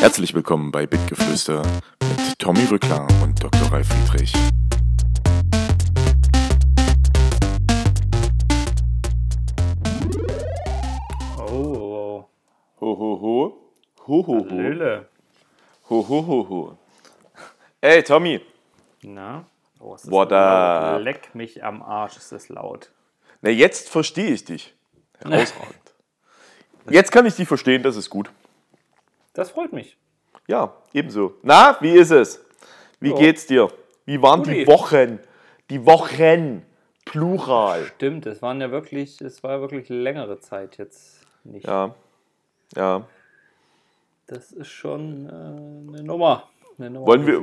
Herzlich willkommen bei Bitgeflüster mit Tommy Rückler und Dr. Ralf Friedrich. Oh, Ho, ho, ho. Ho, ho, ho. Ho, ho, ho, ho. Ey, Tommy. Na? Oh, es ist What up? Leck mich am Arsch, ist das laut. Na, jetzt verstehe ich dich. Herausragend. Jetzt kann ich dich verstehen, das ist gut. Das freut mich. Ja, ebenso. Na, wie ist es? Wie Ja. geht's dir? Wie waren die Guti. Wochen? Die Wochen. Plural. Stimmt, es waren ja wirklich, es war ja wirklich längere Zeit jetzt nicht. Ja. Ja. Das ist schon äh, eine Nummer. Eine Nummer Wollen wir,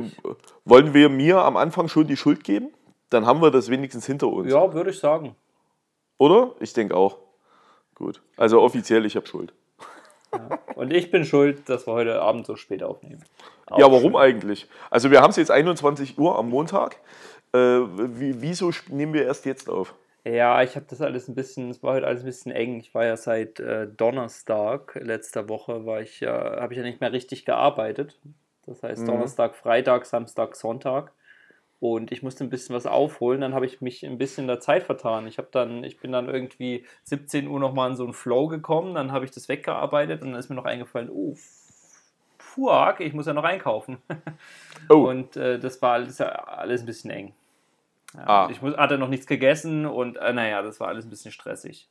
wollen wir mir am Anfang schon die Schuld geben? Dann haben wir das wenigstens hinter uns. Ja, würde ich sagen. Oder? Ich denke auch. Gut. Also offiziell, ich habe Schuld. Und ich bin schuld, dass wir heute Abend so spät aufnehmen. Auch ja, warum schön. eigentlich? Also wir haben es jetzt 21 Uhr am Montag. Äh, wie, wieso nehmen wir erst jetzt auf? Ja, ich habe das alles ein bisschen, es war heute alles ein bisschen eng. Ich war ja seit äh, Donnerstag letzter Woche, war ich ja, habe ich ja nicht mehr richtig gearbeitet. Das heißt Mhm. Donnerstag, Freitag, Samstag, Sonntag. Und ich musste ein bisschen was aufholen. Dann habe ich mich ein bisschen in der Zeit vertan. Ich habe dann, ich bin dann irgendwie 17 Uhr nochmal in so einen Flow gekommen. Dann habe ich das weggearbeitet und dann ist mir noch eingefallen, oh, fuck, ich muss ja noch einkaufen. Oh, Und äh, das war alles, alles ein bisschen eng. Ja, Ah. Ich muss, hatte noch nichts gegessen und äh, naja, das war alles ein bisschen stressig.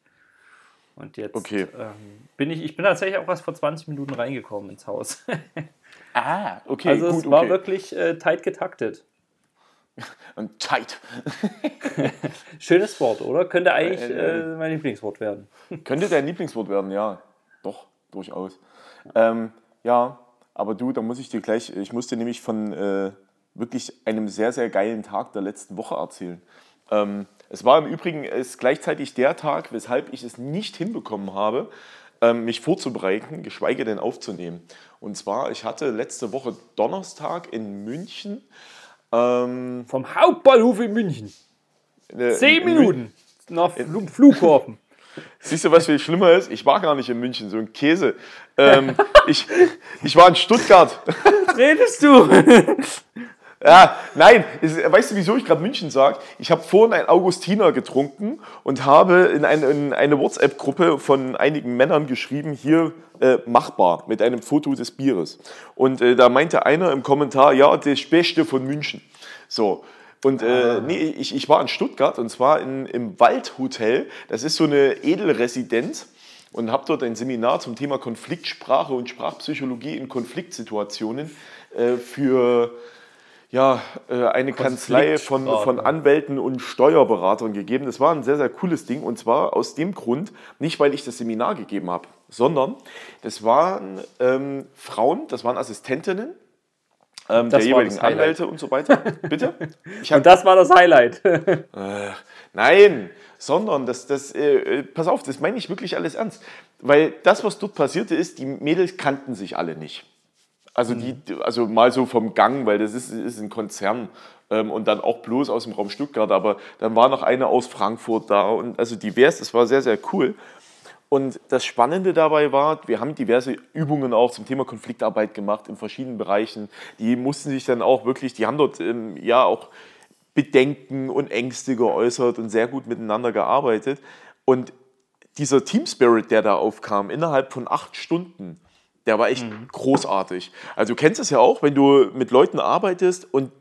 Und jetzt Okay. ähm, bin ich, ich bin tatsächlich auch erst vor 20 Minuten reingekommen ins Haus. ah, okay, also gut, es war okay. wirklich äh, tight getaktet. Und tight. Schönes Wort, oder? Könnte eigentlich Äh, äh, äh, mein Lieblingswort werden. Könnte dein Lieblingswort werden, ja. Doch, durchaus. Ähm, ja, aber du, da muss ich dir gleich, ich muss dir nämlich von äh, wirklich einem sehr, sehr geilen Tag der letzten Woche erzählen. Ähm, es war im Übrigen es gleichzeitig der Tag, weshalb ich es nicht hinbekommen habe, ähm, mich vorzubereiten, geschweige denn aufzunehmen. Und zwar, ich hatte letzte Woche Donnerstag in München. Ähm, Vom Hauptbahnhof in München. Zehn in Mün- Minuten nach Fl Flughafen. Siehst du, was viel schlimmer ist? Ich war gar nicht in München, so ein Käse. Ähm, ich, ich war in Stuttgart. Was redest du? Ja, nein, es, weißt du, wieso ich gerade München sage? Ich habe vorhin ein Augustiner getrunken und habe in, ein, in eine WhatsApp-Gruppe von einigen Männern geschrieben, hier äh, machbar, mit einem Foto des Bieres. Und äh, da meinte einer im Kommentar, ja, das Beste von München. So. Und äh, nee, ich, ich war in Stuttgart und zwar in, im Waldhotel. Das ist so eine Edelresidenz und habe dort ein Seminar zum Thema Konfliktsprache und Sprachpsychologie in Konfliktsituationen äh, für ja, äh, eine Kanzlei von, von Anwälten und Steuerberatern gegeben. Das war ein sehr, sehr cooles Ding und zwar aus dem Grund, nicht weil ich das Seminar gegeben habe, sondern das waren ähm, Frauen, das waren Assistentinnen ähm, der Das war jeweiligen. Anwälte und so weiter. Bitte? Hab, Und das war das Highlight. Nein, sondern das, das äh, äh, pass auf, das meine ich wirklich alles ernst. Weil das, was dort passierte, ist, die Mädels kannten sich alle nicht. Also, die, also mal so vom Gang, weil das ist, ist ein Konzern ähm, und dann auch bloß aus dem Raum Stuttgart, aber dann war noch eine aus Frankfurt da und also divers, das war sehr, sehr cool. Und das Spannende dabei war, wir haben diverse Übungen auch zum Thema Konfliktarbeit gemacht in verschiedenen Bereichen. Die mussten sich dann auch wirklich, die haben dort ähm, ja auch Bedenken und Ängste geäußert und sehr gut miteinander gearbeitet. Und dieser Team Spirit, der da aufkam, innerhalb von acht Stunden, der war echt großartig. Also du kennst es ja auch, wenn du mit Leuten arbeitest und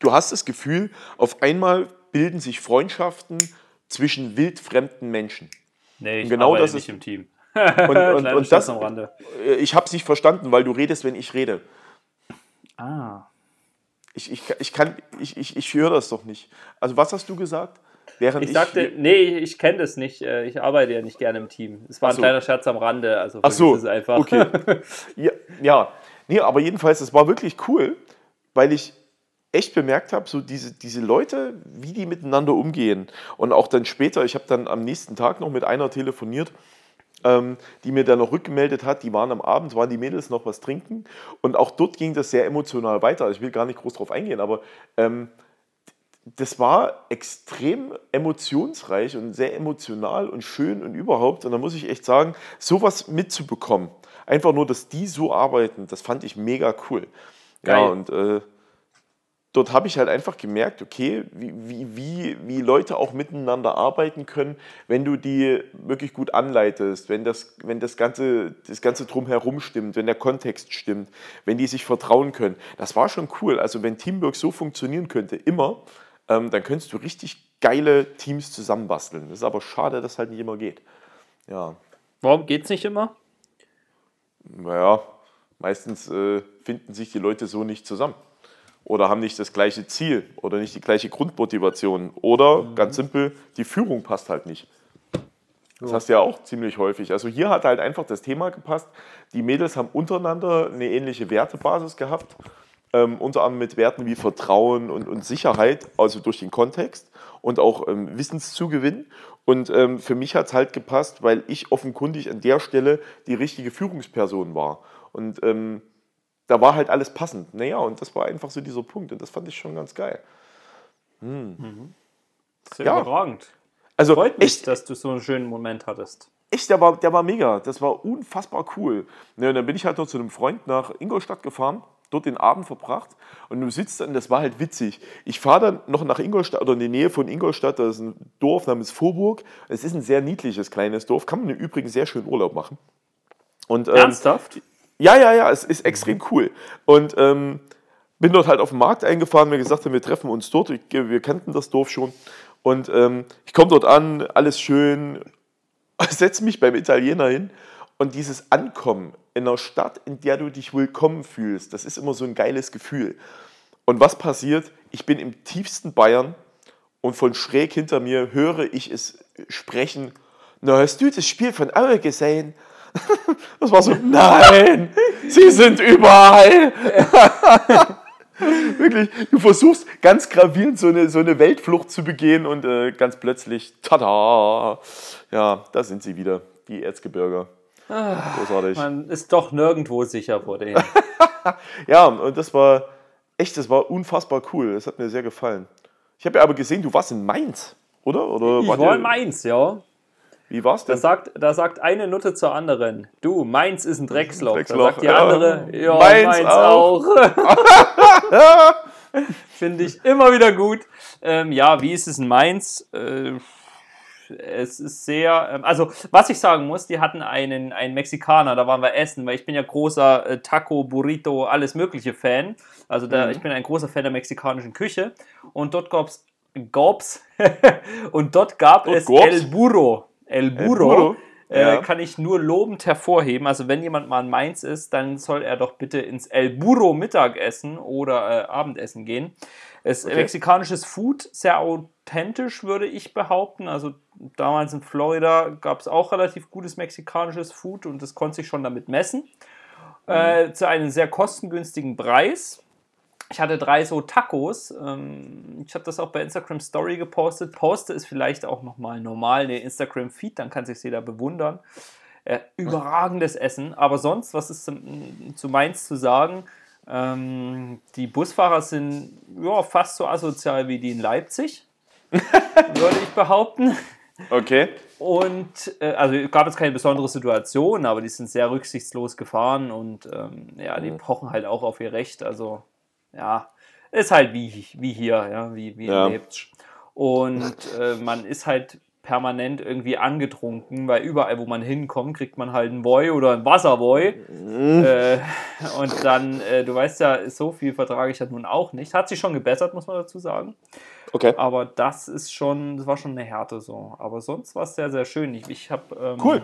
du hast das Gefühl, auf einmal bilden sich Freundschaften zwischen wildfremden Menschen. Nee, ich genau arbeite das nicht ist- im Team. Und, und, und das, am Rande. äh, ich habe es nicht verstanden, weil du redest, wenn ich rede. Ah. Ich, ich, ich, kann, ich, ich, ich höre das doch nicht. Also was hast du gesagt? Während Ich sagte, nee, ich kenne das nicht. Äh, Ich arbeite ja nicht gerne im Team. Es war Ach ein so. kleiner Scherz am Rande. Also Ach so, vergiss es einfach. okay. Ja, ja, nee, aber jedenfalls, es war wirklich cool, weil ich echt bemerkt habe, so diese, diese Leute, wie die miteinander umgehen. Und auch dann später, ich habe dann am nächsten Tag noch mit einer telefoniert, ähm, die mir dann noch rückgemeldet hat, die waren am Abend, waren die Mädels noch was trinken. Und auch dort ging das sehr emotional weiter. Ich will gar nicht groß drauf eingehen, aber ähm, das war extrem emotionsreich und sehr emotional und schön und überhaupt. Und da muss ich echt sagen, sowas mitzubekommen. einfach nur, dass die so arbeiten, das fand ich mega cool. Geil. Ja, und äh, dort habe ich halt einfach gemerkt, okay, wie, wie, wie, wie Leute auch miteinander arbeiten können, wenn du die wirklich gut anleitest, wenn das, wenn das Ganze, das Ganze drumherum stimmt, wenn der Kontext stimmt, wenn die sich vertrauen können. Das war schon cool. Also wenn Teamwork so funktionieren könnte, immer, ähm, dann könntest du richtig geile Teams zusammenbasteln. Das ist aber schade, dass halt nicht immer geht. Ja, Warum geht's nicht immer? naja, meistens äh, finden sich die Leute so nicht zusammen. Oder haben nicht das gleiche Ziel oder nicht die gleiche Grundmotivation. Oder ganz simpel, die Führung passt halt nicht. Das hast du ja auch ziemlich häufig. Also hier hat halt einfach das Thema gepasst. Die Mädels haben untereinander eine ähnliche Wertebasis gehabt. Ähm, unter anderem mit Werten wie Vertrauen und, und Sicherheit, also durch den Kontext und auch ähm, Wissenszugewinn. Und ähm, für mich hat es halt gepasst, weil ich offenkundig an der Stelle die richtige Führungsperson war. Und ähm, da war halt alles passend. Naja, und das war einfach so dieser Punkt. Und das fand ich schon ganz geil. Sehr Ja. überragend. Also Freut mich, echt, dass du so einen schönen Moment hattest. echt der, war, der war mega. Das war unfassbar cool. Ne, und dann bin ich halt noch zu einem Freund nach Ingolstadt gefahren, dort den Abend verbracht. Und du sitzt dann, das war halt witzig. Ich fahre dann noch nach Ingolstadt oder in die Nähe von Ingolstadt. Da ist ein Dorf namens Vorburg. Es ist ein sehr niedliches kleines Dorf. Kann man im Übrigen sehr schön Urlaub machen. Und, ähm, Ernsthaft? Ja, ja, ja, es ist extrem cool. Und ähm, bin dort halt auf den Markt eingefahren, mir gesagt haben, wir treffen uns dort. Ich, wir kannten das Dorf schon. Und ähm, ich komme dort an, alles schön, setze mich beim Italiener hin. Und dieses Ankommen in einer Stadt, in der du dich willkommen fühlst, das ist immer so ein geiles Gefühl. Und was passiert? Ich bin im tiefsten Bayern und von schräg hinter mir höre ich es sprechen. Na, hast du das Spiel von Aue gesehen? Das war so, nein, sie sind überall. Wirklich, du versuchst ganz gravierend so eine, so eine Weltflucht zu begehen und äh, ganz plötzlich, tada, ja, da sind sie wieder, die Erzgebirger. Großartig. Man ist doch nirgendwo sicher vor denen. Ja, und das war echt, das war unfassbar cool. Das hat mir sehr gefallen. Ich habe ja aber gesehen, du warst in Mainz, oder? oder Ich war ihr- in Mainz, ja. Wie war's Da denn? sagt, da sagt eine Nutte zur anderen, du, Mainz ist ein Drecksloch. Drecksloch, Da sagt die ja. andere, ja, Mainz Mainz, auch. auch. Finde ich immer wieder gut. Ähm, ja, wie ist es in Mainz? Äh, es ist sehr, ähm, also was ich sagen muss, die hatten einen, einen Mexikaner, da waren wir essen, weil ich bin ja großer äh, Taco, Burrito, alles mögliche Fan. Also da, ich bin ein großer Fan der mexikanischen Küche. Und dort gab's und dort gab Dort es gab's? El Burro. El Burro. Burro, Äh, ja. kann ich nur lobend hervorheben. Also wenn jemand mal in Mainz ist, dann soll er doch bitte ins El Burro Mittagessen oder äh, Abendessen gehen. Es Okay. mexikanisches Food, sehr authentisch, würde ich behaupten. Also damals in Florida gab es auch relativ gutes mexikanisches Food und das konnte sich schon damit messen. Äh, zu einem sehr kostengünstigen Preis. Ich hatte drei so Tacos. Ähm, ich habe das auch bei Instagram Story gepostet. Poste es vielleicht auch nochmal normal in den Instagram Feed, dann kann sich jeder bewundern. Äh, überragendes Essen. Aber sonst, was ist zu Mainz zu sagen? Ähm, die Busfahrer sind ja, fast so asozial wie die in Leipzig, würde ich behaupten. Okay. Und äh, also gab es keine besondere Situation, aber die sind sehr rücksichtslos gefahren und ähm, ja, die pochen halt auch auf ihr Recht. Also ja, ist halt wie, wie hier, ja, wie, wie Ja. in Leipzig. Und äh, man ist halt permanent irgendwie angetrunken, weil überall, wo man hinkommt, kriegt man halt ein Boy oder ein Wasserboy. Äh, und dann, äh, du weißt ja, so viel vertrage ich halt nun auch nicht. Hat sich schon gebessert, muss man dazu sagen. Okay. Aber das ist schon, das war schon eine Härte so. Aber sonst war es sehr, sehr schön. Ich, ich habe ähm, Cool.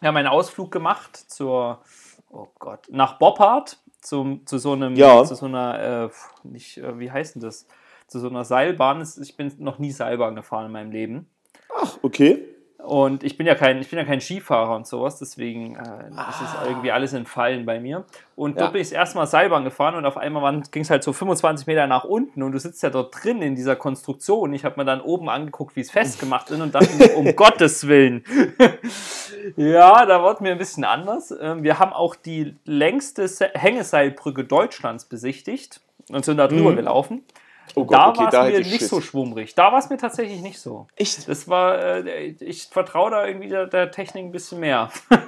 wir haben einen Ausflug gemacht zur, oh Gott, nach Boppard, zum, zu so einem, Ja. zu so einer, äh, nicht, äh, wie heißt denn das? Zu so einer Seilbahn. Ich bin noch nie Seilbahn gefahren in meinem Leben. Ach, okay. Und ich bin ja kein, ich bin ja kein Skifahrer und sowas, deswegen äh, ist es irgendwie alles entfallen bei mir. Und Ja. dort bin ich das erste Mal Seilbahn gefahren und auf einmal ging es halt so 25 Meter nach unten und du sitzt ja dort drin in dieser Konstruktion. Ich habe mir dann oben angeguckt, wie es festgemacht ist und dachte mir, um Gottes Willen. ja, da wurde mir ein bisschen anders. Ähm, wir haben auch die längste Se Hängeseilbrücke Deutschlands besichtigt und sind da drüber Mhm. gelaufen. Oh Gott, Da okay, war es mir nicht Schiss. so schwummrig. Da war es mir tatsächlich nicht so. Echt? Das war, äh, ich vertraue da irgendwie der, der Technik ein bisschen mehr.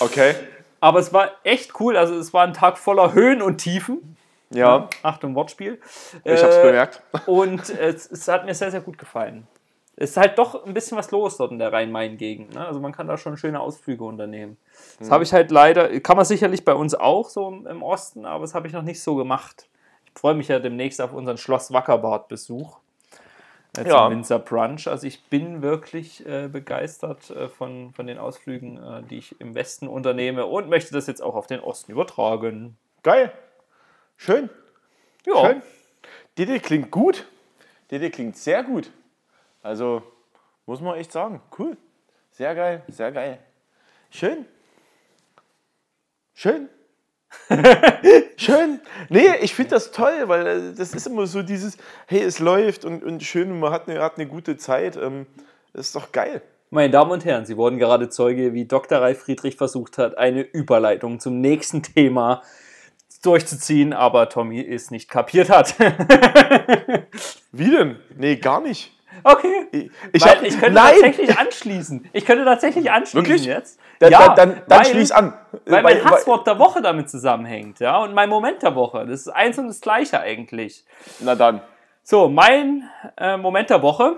Okay. Aber es war echt cool. Also es war ein Tag voller Höhen und Tiefen. Ja. Achtung, Wortspiel. Ich hab's bemerkt. Und es, es hat mir sehr, sehr gut gefallen. Es ist halt doch ein bisschen was los dort in der Rhein-Main-Gegend. Ne? Also man kann da schon schöne Ausflüge unternehmen. Das habe ich halt leider, kann man sicherlich bei uns auch so im Osten, aber das habe ich noch nicht so gemacht. Ich freue mich ja demnächst auf unseren Schloss Wackerbad-Besuch. Jetzt Ja. im Winzer Brunch. Also ich bin wirklich äh, begeistert äh, von, von den Ausflügen, äh, die ich im Westen unternehme und möchte das jetzt auch auf den Osten übertragen. Geil. Schön. Ja, Schön. Dede klingt gut. Dede klingt sehr gut. Also, muss man echt sagen. Cool. Sehr geil, sehr geil. Schön. Schön. Schön. Nee, ich finde das toll, weil äh, das ist immer so dieses, hey, es läuft und, und schön und man hat eine, hat eine gute Zeit. Ähm, das ist doch geil. Meine Damen und Herren, Sie wurden gerade Zeuge, wie Dr. Ralf Friedrich versucht hat, eine Überleitung zum nächsten Thema durchzuziehen, aber Tommy es nicht kapiert hat. Wie denn? Nee, gar nicht. Okay. Ich, ich Weil hab- ich könnte nein! tatsächlich anschließen. Ich könnte tatsächlich anschließen Wirklich? jetzt. Dann, ja, dann, dann, dann weil- schließ an. Weil mein Hasswort der Woche damit zusammenhängt, ja, und mein Moment der Woche. Das ist eins und das gleiche eigentlich. Na dann. So, mein äh, Moment der Woche.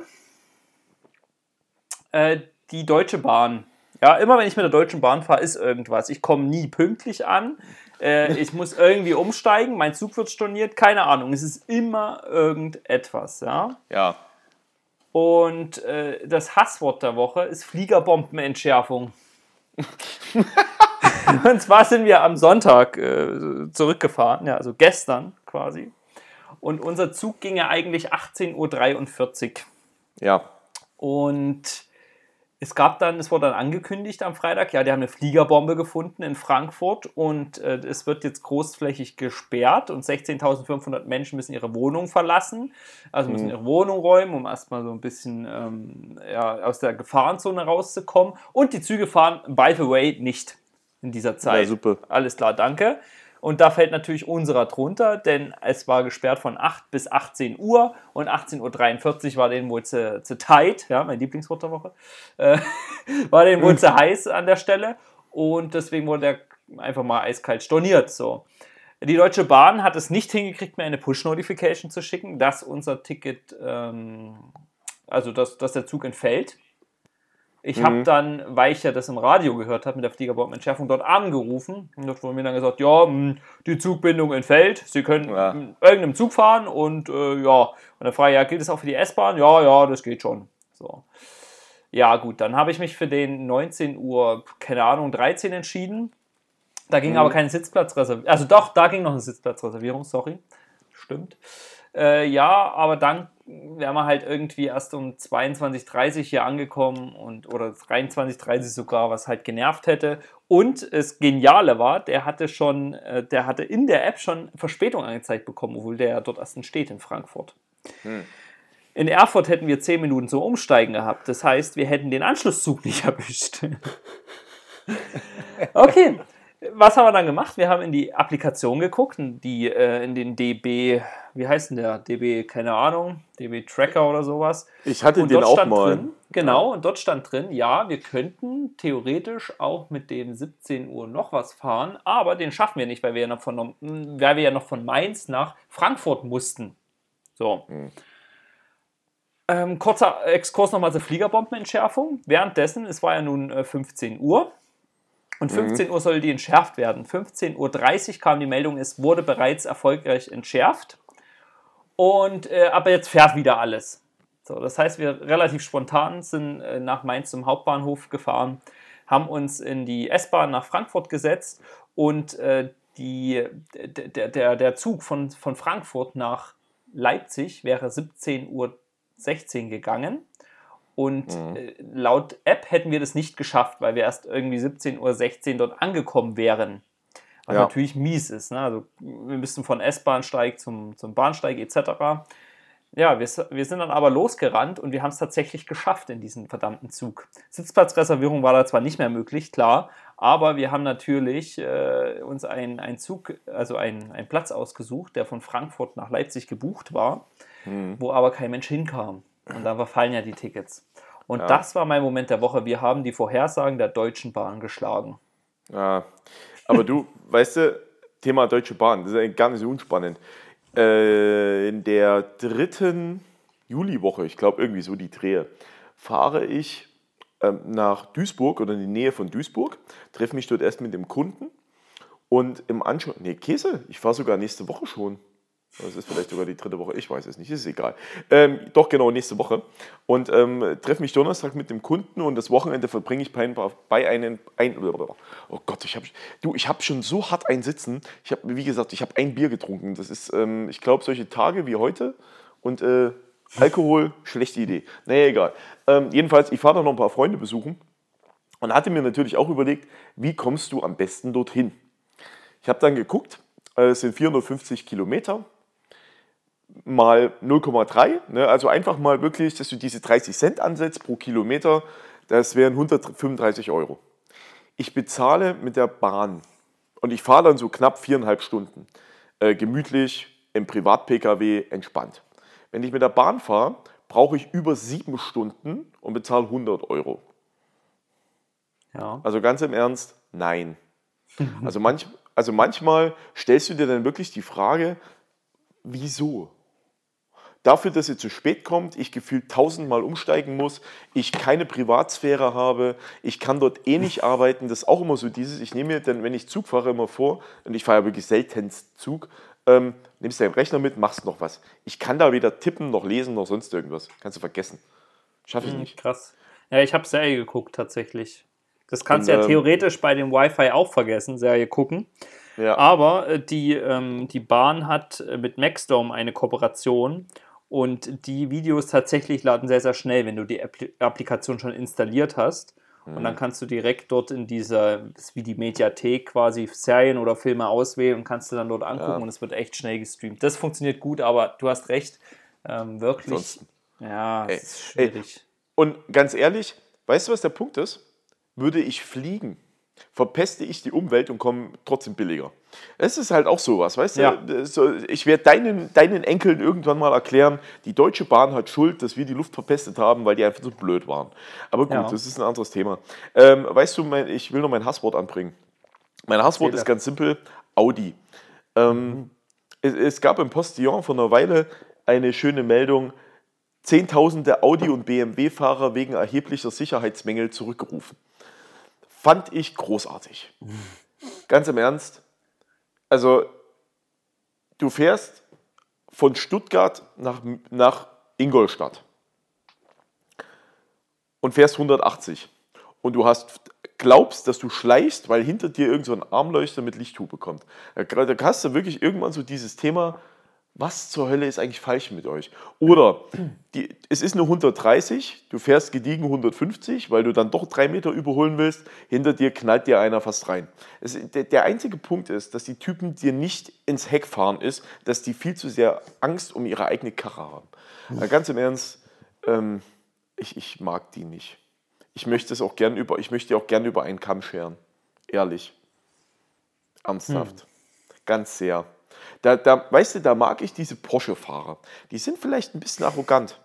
Äh, die Deutsche Bahn. Ja, immer wenn ich mit der Deutschen Bahn fahre, ist irgendwas. Ich komme nie pünktlich an. Äh, ich muss irgendwie umsteigen. Mein Zug wird storniert. Keine Ahnung. Es ist immer irgendetwas. Ja. Ja. Und äh, das Hasswort der Woche ist Fliegerbombenentschärfung. Und zwar sind wir am Sonntag äh, zurückgefahren, ja, also gestern quasi. Und unser Zug ging ja eigentlich 18.43 Uhr. Ja. Und es gab dann, es wurde dann angekündigt am Freitag, ja, die haben eine Fliegerbombe gefunden in Frankfurt und äh, es wird jetzt großflächig gesperrt und 16.500 Menschen müssen ihre Wohnung verlassen, also müssen ihre Wohnung räumen, um erstmal so ein bisschen ähm, ja, aus der Gefahrenzone rauszukommen. Und die Züge fahren, by the way, nicht in dieser Zeit. Ja, super. Alles klar, danke. Und da fällt natürlich unserer drunter, denn es war gesperrt von 8 bis 18 Uhr und 18.43 Uhr war denen wohl zu, zu tight, ja, mein Lieblingswort der Woche, äh, war denen wohl zu heiß an der Stelle und deswegen wurde der einfach mal eiskalt storniert. So. Die Deutsche Bahn hat es nicht hingekriegt, mir eine Push-Notification zu schicken, dass unser Ticket, ähm, also dass, dass der Zug entfällt. Ich habe dann, weil ich ja das im Radio gehört habe mit der Fliegerbombenentschärfung, dort angerufen und dort wurde mir dann gesagt, ja, mh, die Zugbindung entfällt, Sie können Ja. in irgendeinem Zug fahren und äh, ja, und dann frage ich, ja, gilt das auch für die S-Bahn? Ja, ja, das geht schon. So. Ja, gut, dann habe ich mich für den 19 Uhr, keine Ahnung, 13 entschieden. Da ging aber keine Sitzplatzreservierung. Also doch, da ging noch eine Sitzplatzreservierung, sorry. Stimmt. Äh, ja, aber dann wären wir halt irgendwie erst um 22.30 hier angekommen und oder 23.30 sogar, was halt genervt hätte. Und das Geniale war, der hatte schon, äh, der hatte in der App schon Verspätung angezeigt bekommen, obwohl der ja dort erst steht in Frankfurt. In Erfurt hätten wir 10 Minuten zum Umsteigen gehabt. Das heißt, wir hätten den Anschlusszug nicht erwischt. okay. Was haben wir dann gemacht? Wir haben in die Applikation geguckt, in die, äh, in den DB, wie heißt denn der? DB, keine Ahnung, DB Tracker oder sowas. Ich hatte Und den auch mal. drin, genau, und dort stand drin, ja, wir könnten theoretisch auch mit dem 17 Uhr noch was fahren, aber den schaffen wir nicht, weil wir ja noch von, weil wir ja noch von Mainz nach Frankfurt mussten. So. Hm. Ähm, kurzer Exkurs nochmal zur Fliegerbombenentschärfung. Währenddessen, es war ja nun äh, 15 Uhr. Und 15 Uhr soll die entschärft werden. 15.30 Uhr kam die Meldung, es wurde bereits erfolgreich entschärft. Und äh, aber jetzt fährt wieder alles. So, das heißt, wir relativ spontan sind äh, nach Mainz zum Hauptbahnhof gefahren, haben uns in die S-Bahn nach Frankfurt gesetzt und äh, die, der, der, der Zug von, von Frankfurt nach Leipzig wäre 17.16 Uhr gegangen. Und äh, laut App hätten wir das nicht geschafft, weil wir erst irgendwie 17.16 Uhr dort angekommen wären. Was Ja. natürlich mies ist. Ne? Also, wir müssten von S-Bahnsteig zum, zum Bahnsteig etc. Ja, wir, wir sind dann aber losgerannt und wir haben es tatsächlich geschafft in diesen verdammten Zug. Sitzplatzreservierung war da zwar nicht mehr möglich, klar, aber wir haben natürlich äh, uns einen ein Zug, also einen Platz ausgesucht, der von Frankfurt nach Leipzig gebucht war, wo aber kein Mensch hinkam. Und da verfallen ja die Tickets. Und Ja. das war mein Moment der Woche. Wir haben die Vorhersagen der Deutschen Bahn geschlagen. Ja, aber du, weißt du, Thema Deutsche Bahn, das ist eigentlich gar nicht so unspannend. Äh, in der dritten Juliwoche, ich glaube irgendwie so die Drehe, fahre ich ähm, nach Duisburg oder in die Nähe von Duisburg, treffe mich dort erst mit dem Kunden und im Anschluss, nee, Käse, ich fahre sogar nächste Woche schon. Das ist vielleicht sogar die dritte Woche, ich weiß es nicht, ist egal. Ähm, doch, genau, nächste Woche. Und ähm, treffe mich Donnerstag mit dem Kunden und das Wochenende verbringe ich bei, bei einem. Ein, oh Gott, ich habe du, schon so hart ein Sitzen. Ich habe, wie gesagt, ich habe ein Bier getrunken. Das ist, ähm, ich glaube, solche Tage wie heute und äh, Alkohol, schlechte Idee. Naja, egal. Ähm, jedenfalls, ich fahre noch ein paar Freunde besuchen und hatte mir natürlich auch überlegt, wie kommst du am besten dorthin? Ich habe dann geguckt, äh, es sind 450 Kilometer mal 0,3. Ne? Also einfach mal wirklich, dass du diese 30 Cent ansetzt pro Kilometer, das wären 135 Euro. Ich bezahle mit der Bahn und ich fahre dann so knapp viereinhalb Stunden. Äh, gemütlich, im Privat-Pkw, entspannt. Wenn ich mit der Bahn fahre, brauche ich über sieben Stunden und bezahle 100 Euro. Ja. Also ganz im Ernst, nein. Also, manch, also manchmal stellst du dir dann wirklich die Frage, wieso? Dafür, dass ihr zu spät kommt, ich gefühlt tausendmal umsteigen muss, ich keine Privatsphäre habe, ich kann dort eh nicht arbeiten. Das ist auch immer so dieses, ich nehme mir dann, wenn ich Zug fahre, immer vor, und ich fahre ja wirklich selten Zug, ähm, nimmst deinen Rechner mit, machst noch was. Ich kann da weder tippen, noch lesen, noch sonst irgendwas. Kannst du vergessen. Schaffe ich hm, nicht. Krass. Ja, ich habe Serie geguckt tatsächlich. Das kannst du ja ähm, theoretisch bei dem Wi-Fi auch vergessen, Serie gucken. Ja. Aber äh, die, ähm, die Bahn hat äh, mit Maxdome eine Kooperation und die Videos tatsächlich laden sehr, sehr schnell, wenn du die Appli Applikation schon installiert hast. Und dann mhm. kannst du direkt dort in dieser, das ist wie die Mediathek quasi Serien oder Filme auswählen und kannst du dann dort angucken ja. und es wird echt schnell gestreamt. Das funktioniert gut, aber du hast recht, ähm, wirklich. Ansonsten. Ja, es ist schwierig. Ey. Und ganz ehrlich, weißt du, was der Punkt ist? Würde ich fliegen, verpeste ich die Umwelt und komme trotzdem billiger. Es ist halt auch sowas, weißt ja. du? Ich werde deinen, deinen Enkeln irgendwann mal erklären, die Deutsche Bahn hat Schuld, dass wir die Luft verpestet haben, weil die einfach so blöd waren. Aber gut, ja. das ist ein anderes Thema. Ähm, weißt du, mein, ich will noch mein Hasswort anbringen. Mein Hasswort ist ganz simpel: Audi. Ähm, mhm. es, es, gab im Postillon vor einer Weile eine schöne Meldung: Zehntausende Audi- und BMW-Fahrer wegen erheblicher Sicherheitsmängel zurückgerufen. Fand ich großartig. Ganz im Ernst. Also, du fährst von Stuttgart nach, nach Ingolstadt und fährst 180. Und du hast, glaubst, dass du schleichst, weil hinter dir irgend so ein Armleuchter mit Lichthube kommt. Da hast du wirklich irgendwann so dieses Thema, was zur Hölle ist eigentlich falsch mit euch? Oder die, es ist eine 130, du fährst gediegen 150, weil du dann doch drei Meter überholen willst, hinter dir knallt dir einer fast rein. Es, der, der, einzige Punkt ist, dass die Typen dir nicht ins Heck fahren ist, dass die viel zu sehr Angst um ihre eigene Karre haben. Mhm. Ganz im Ernst, ähm, ich, ich mag die nicht. Ich möchte es auch gern über, ich möchte auch gern über einen Kamm scheren. Ehrlich. Ernsthaft. Hm. Ganz sehr. Da, da, weißt du, da mag ich diese Porsche-Fahrer. Die sind vielleicht ein bisschen arrogant,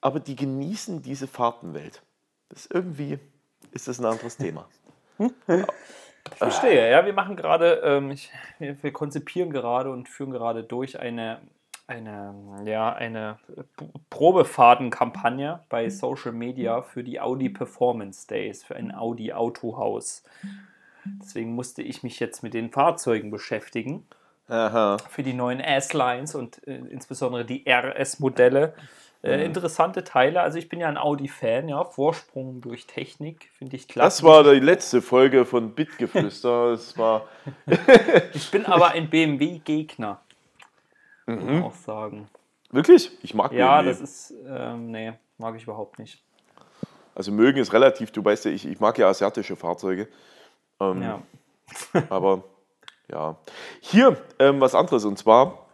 aber die genießen diese Fahrtenwelt. Das ist irgendwie ist das ein anderes Thema. Ich verstehe, ja, wir machen gerade, ähm, wir, wir, konzipieren gerade und führen gerade durch eine, eine, ja, eine Probefahrtenkampagne bei Social Media für die Audi Performance Days, für ein Audi Autohaus. Deswegen musste ich mich jetzt mit den Fahrzeugen beschäftigen. Aha. für die neuen S-Lines und äh, insbesondere die RS-Modelle. Äh, mhm. interessante Teile. Also ich bin ja ein Audi-Fan, ja. Vorsprung durch Technik, finde ich klasse. Das war die letzte Folge von Bitgeflüster. das war ich bin aber ein BMW-Gegner. Mhm. auch sagen. Wirklich? Ich mag ja, BMW. Ja, das ist, ähm, nee, mag ich überhaupt nicht. Also mögen ist relativ, du weißt ja, ich, ich mag ja asiatische Fahrzeuge. Ähm, ja. aber ja. Hier ähm, was anderes und zwar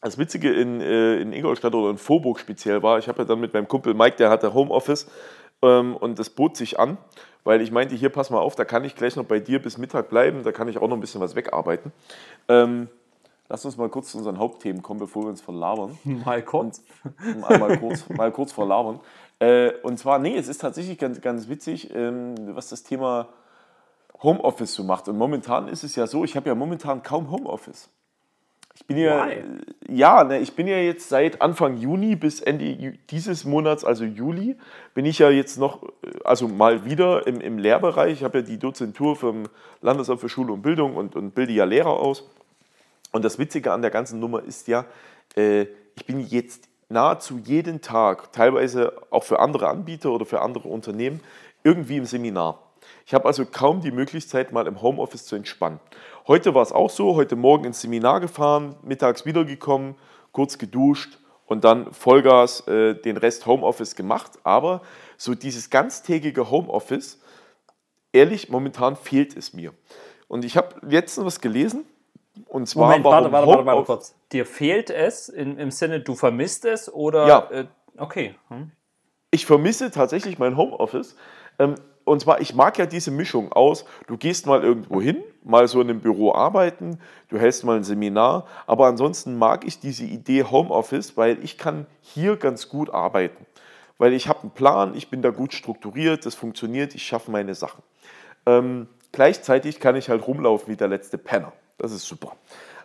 das Witzige in, äh, in Ingolstadt oder in Vorburg speziell war, ich habe ja dann mit meinem Kumpel Mike, der hatte Homeoffice ähm, und das bot sich an, weil ich meinte, hier pass mal auf, da kann ich gleich noch bei dir bis Mittag bleiben, da kann ich auch noch ein bisschen was wegarbeiten. Ähm, Lass uns mal kurz zu unseren Hauptthemen kommen, bevor wir uns verlabern. Mal kurz. Und, mal, kurz mal kurz verlabern. Äh, und zwar, nee, es ist tatsächlich ganz, ganz witzig, ähm, was das Thema Homeoffice so macht. Und momentan ist es ja so, ich habe ja momentan kaum Homeoffice. Ich bin ja, Why? ja, ne, ich bin ja jetzt seit Anfang Juni bis Ende dieses Monats, also Juli, bin ich ja jetzt noch, äh, also mal wieder im, im Lehrbereich. Ich habe ja die Dozentur vom Landesamt für Schule und Bildung und, und bilde ja Lehrer aus. Und das Witzige an der ganzen Nummer ist ja, äh, ich bin jetzt nahezu jeden Tag, teilweise auch für andere Anbieter oder für andere Unternehmen, irgendwie im Seminar. Ich habe also kaum die Möglichkeit, mal im Homeoffice zu entspannen. Heute war es auch so, heute Morgen ins Seminar gefahren, mittags wiedergekommen, kurz geduscht und dann Vollgas äh, den Rest Homeoffice gemacht. Aber so dieses ganztägige Homeoffice, ehrlich, momentan fehlt es mir. Und ich habe letztens was gelesen, und zwar Moment, warte, warte, warte, warte kurz. Dir fehlt es in, im Sinne, du vermisst es oder? Ja. Äh, okay. Hm? ich vermisse tatsächlich mein Homeoffice. Ähm, und zwar, ich mag ja diese Mischung aus, du gehst mal irgendwo hin, mal so in einem Büro arbeiten, du hältst mal ein Seminar, aber ansonsten mag ich diese Idee Homeoffice, weil ich kann hier ganz gut arbeiten. Weil ich habe einen Plan, ich bin da gut strukturiert, das funktioniert, ich schaffe meine Sachen. Ähm, gleichzeitig kann ich halt rumlaufen wie der letzte Penner. Das ist super.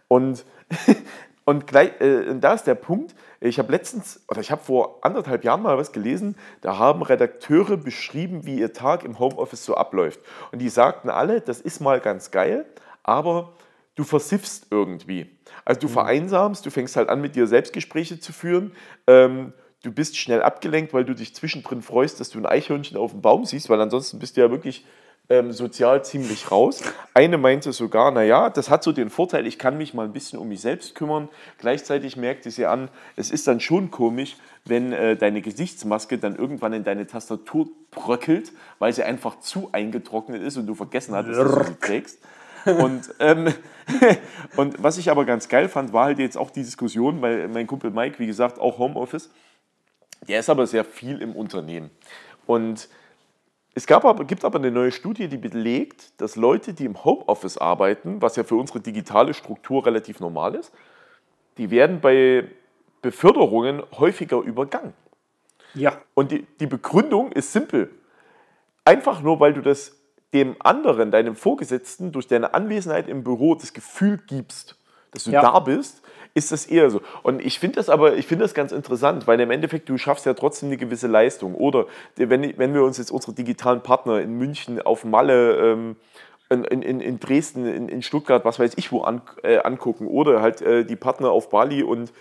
Und, und, gleich, äh, und da ist der Punkt, ich habe letztens, oder ich habe vor anderthalb Jahren mal was gelesen, da haben Redakteure beschrieben, wie ihr Tag im Homeoffice so abläuft. Und die sagten alle, das ist mal ganz geil, aber du versiffst irgendwie. Also du vereinsamst, du fängst halt an, mit dir Selbstgespräche zu führen. Ähm, du bist schnell abgelenkt, weil du dich zwischendrin freust, dass du ein Eichhörnchen auf dem Baum siehst, weil ansonsten bist du ja wirklich ähm, sozial ziemlich raus. Eine meinte sogar, naja, das hat so den Vorteil, ich kann mich mal ein bisschen um mich selbst kümmern. Gleichzeitig merkte sie an, es ist dann schon komisch, wenn äh, deine Gesichtsmaske dann irgendwann in deine Tastatur bröckelt, weil sie einfach zu eingetrocknet ist und du vergessen hattest, dass du sie trägst. Und, ähm, und was ich aber ganz geil fand, war halt jetzt auch die Diskussion, weil mein Kumpel Mike, wie gesagt, auch Homeoffice, der ist aber sehr viel im Unternehmen. Und es gab aber, gibt aber eine neue Studie, die belegt, dass Leute, die im Homeoffice arbeiten, was ja für unsere digitale Struktur relativ normal ist, die werden bei Beförderungen häufiger übergangen. Ja. Und die, die Begründung ist simpel. Einfach nur, weil du das dem anderen, deinem Vorgesetzten, durch deine Anwesenheit im Büro das Gefühl gibst, dass du Ja. da bist, ist das eher so. Und ich finde das aber, ich finde das ganz interessant, weil im Endeffekt du schaffst ja trotzdem eine gewisse Leistung. Oder wenn, wenn wir uns jetzt unsere digitalen Partner in München, auf Malle, ähm, in, in, in Dresden, in, in Stuttgart, was weiß ich wo an, äh, angucken. Oder halt äh, die Partner auf Bali und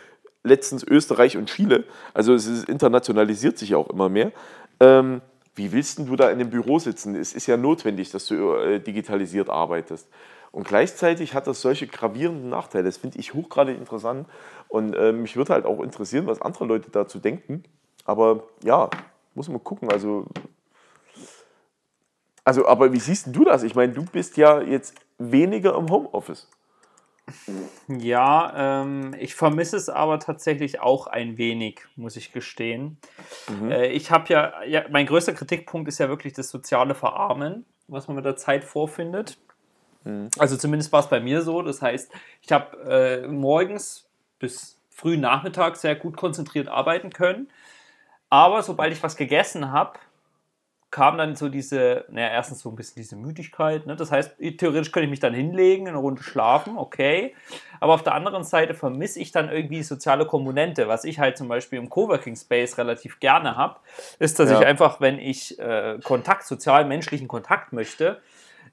letztens Österreich und Chile. Also es ist, internationalisiert sich auch immer mehr. Ähm, wie willst du da in dem Büro sitzen? Es ist ja notwendig, dass du äh, digitalisiert arbeitest. Und gleichzeitig hat das solche gravierenden Nachteile. Das finde ich hochgradig interessant. Und äh, mich würde halt auch interessieren, was andere Leute dazu denken. Aber ja, muss man gucken. Also, also aber wie siehst du das? Ich meine, du bist ja jetzt weniger im Homeoffice. Ja, ähm, ich vermisse es aber tatsächlich auch ein wenig, muss ich gestehen. Äh, ich habe ja, ja, mein größter Kritikpunkt ist ja wirklich das soziale Verarmen, was man mit der Zeit vorfindet. Also zumindest war es bei mir so. Das heißt, ich habe äh, morgens bis früh Nachmittag sehr gut konzentriert arbeiten können. Aber sobald ich was gegessen habe, kam dann so diese, naja, erstens so ein bisschen diese Müdigkeit. Ne? Das heißt, theoretisch könnte ich mich dann hinlegen, eine Runde schlafen, okay. Aber auf der anderen Seite vermisse ich dann irgendwie die soziale Komponente. Was ich halt zum Beispiel im Coworking Space relativ gerne habe, ist, dass Ja. ich einfach, wenn ich äh, Kontakt, sozial menschlichen Kontakt möchte,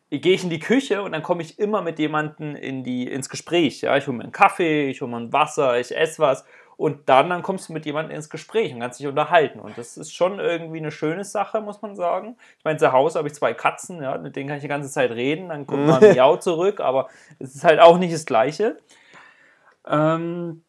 gehe ich in die Küche und dann komme ich immer mit jemandem in die, ins Gespräch. Ja? Ich hole mir einen Kaffee, ich hole mir ein Wasser, ich esse was und dann, dann kommst du mit jemandem ins Gespräch und kannst dich unterhalten. Und das ist schon irgendwie eine schöne Sache, muss man sagen. Ich meine, zu Hause habe ich zwei Katzen, ja, mit denen kann ich die ganze Zeit reden, dann kommt mal ein Miau zurück, aber es ist halt auch nicht das Gleiche. Ähm,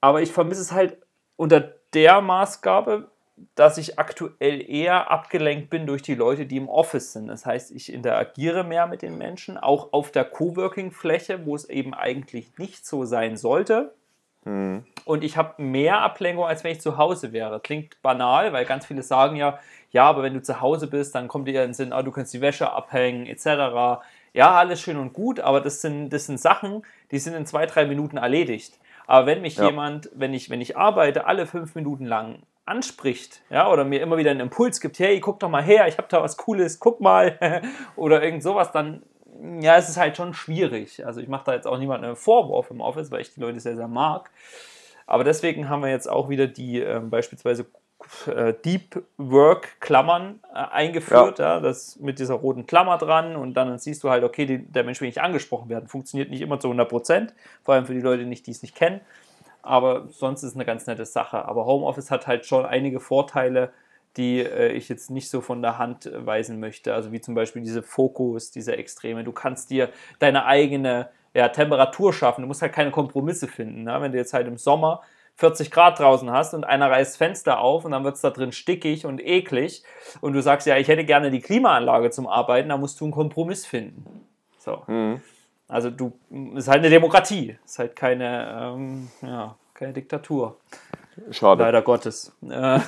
aber ich vermisse es halt unter der Maßgabe, dass ich aktuell eher abgelenkt bin durch die Leute, die im Office sind. Das heißt, ich interagiere mehr mit den Menschen, auch auf der Coworking-Fläche, wo es eben eigentlich nicht so sein sollte. Und ich habe mehr Ablenkung, als wenn ich zu Hause wäre. Klingt banal, weil ganz viele sagen ja, ja, aber wenn du zu Hause bist, dann kommt dir in den Sinn, ah, du kannst die Wäsche abhängen, etc. Ja, alles schön und gut, aber das sind, das sind Sachen, die sind in zwei, drei Minuten erledigt. Aber wenn mich Ja. jemand, wenn ich, wenn ich arbeite, alle fünf Minuten lang anspricht, ja, oder mir immer wieder einen Impuls gibt, hey, guck doch mal her, ich habe da was Cooles, guck mal, oder irgend sowas, dann, ja, es ist halt schon schwierig. Also ich mache da jetzt auch niemandem einen Vorwurf im Office, weil ich die Leute sehr, sehr mag. Aber deswegen haben wir jetzt auch wieder die äh, beispielsweise äh, Deep Work Klammern äh, eingeführt, ja. ja. das mit dieser roten Klammer dran und dann siehst du halt, okay, die, der Mensch will nicht angesprochen werden. Funktioniert nicht immer zu 100 Prozent, vor allem für die Leute, die es nicht kennen. Aber sonst ist es eine ganz nette Sache. Aber Homeoffice hat halt schon einige Vorteile, die äh, ich jetzt nicht so von der Hand weisen möchte. Also wie zum Beispiel diese Fokus, diese Extreme. Du kannst dir deine eigene ja, Temperatur schaffen. Du musst halt keine Kompromisse finden. Ne? Wenn du jetzt halt im Sommer 40 Grad draußen hast und einer reißt Fenster auf und dann wird es da drin stickig und eklig und du sagst, ja, ich hätte gerne die Klimaanlage zum Arbeiten, dann musst du einen Kompromiss finden. So. Mhm. Also du, ist halt eine Demokratie, ist halt keine, ähm, ja, keine Diktatur. Schade. Leider Gottes. Äh,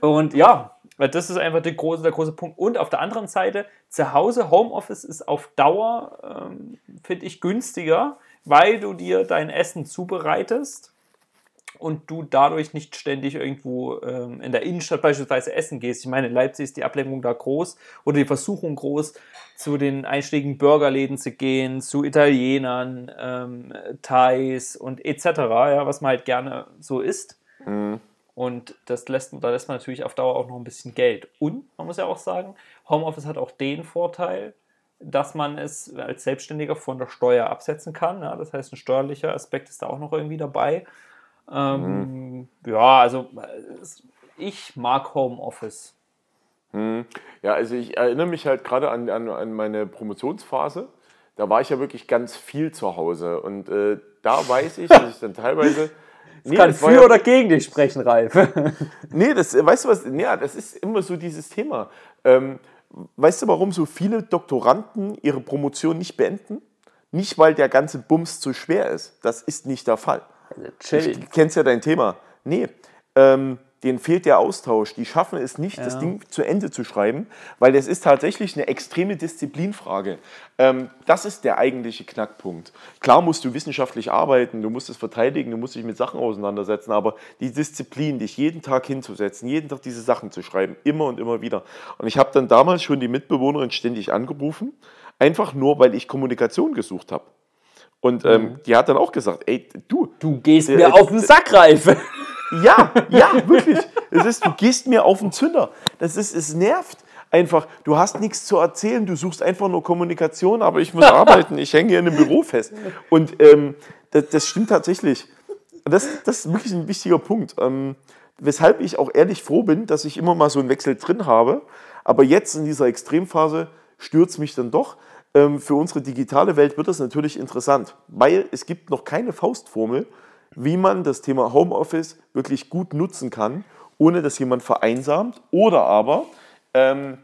und ja, das ist einfach der große, der große Punkt. Und auf der anderen Seite, zu Hause, Homeoffice ist auf Dauer, ähm, finde ich, günstiger, weil du dir dein Essen zubereitest und du dadurch nicht ständig irgendwo ähm, in der Innenstadt beispielsweise essen gehst. Ich meine, in Leipzig ist die Ablenkung da groß oder die Versuchung groß, zu den einschlägigen Burgerläden zu gehen, zu Italienern, ähm, Thais und etc., ja, was man halt gerne so isst. Mhm. Und das lässt, da lässt man natürlich auf Dauer auch noch ein bisschen Geld. Und man muss ja auch sagen, Homeoffice hat auch den Vorteil, dass man es als Selbstständiger von der Steuer absetzen kann. Ja, das heißt, ein steuerlicher Aspekt ist da auch noch irgendwie dabei. Ähm, mhm. Ja, also ich mag Homeoffice. Mhm. Ja, also ich erinnere mich halt gerade an, an, an, meine Promotionsphase. Da war ich ja wirklich ganz viel zu Hause. Und äh, da weiß ich, dass ich dann teilweise. Nee, kann für ja, oder gegen dich sprechen, Ralf. nee, das, weißt du was? Ja, das ist immer so dieses Thema. Ähm, weißt du, warum so viele Doktoranden ihre Promotion nicht beenden? Nicht, weil der ganze Bums zu schwer ist. Das ist nicht der Fall. Also, du kennst ja dein Thema. Nee, ähm, denen fehlt der Austausch. Die schaffen es nicht, ja. das Ding zu Ende zu schreiben, weil das ist tatsächlich eine extreme Disziplinfrage. Ähm, das ist der eigentliche Knackpunkt. Klar musst du wissenschaftlich arbeiten, du musst es verteidigen, du musst dich mit Sachen auseinandersetzen, aber die Disziplin, dich jeden Tag hinzusetzen, jeden Tag diese Sachen zu schreiben, immer und immer wieder. Und ich habe dann damals schon die Mitbewohnerin ständig angerufen, einfach nur, weil ich Kommunikation gesucht habe. Und ähm, mhm. die hat dann auch gesagt, ey, du. Du gehst äh, mir äh, auf den Sack, Ralf. Ja, ja, wirklich. Es ist, du gehst mir auf den Zünder. Das ist, es nervt einfach. Du hast nichts zu erzählen, du suchst einfach nur Kommunikation, aber ich muss arbeiten, ich hänge hier in einem Büro fest. Und ähm, das, das, stimmt tatsächlich. Das, das ist wirklich ein wichtiger Punkt. Ähm, weshalb ich auch ehrlich froh bin, dass ich immer mal so einen Wechsel drin habe. Aber jetzt in dieser Extremphase es mich dann doch. Ähm, für unsere digitale Welt wird das natürlich interessant, weil es gibt noch keine Faustformel, wie man das Thema Homeoffice wirklich gut nutzen kann, ohne dass jemand vereinsamt oder aber ähm,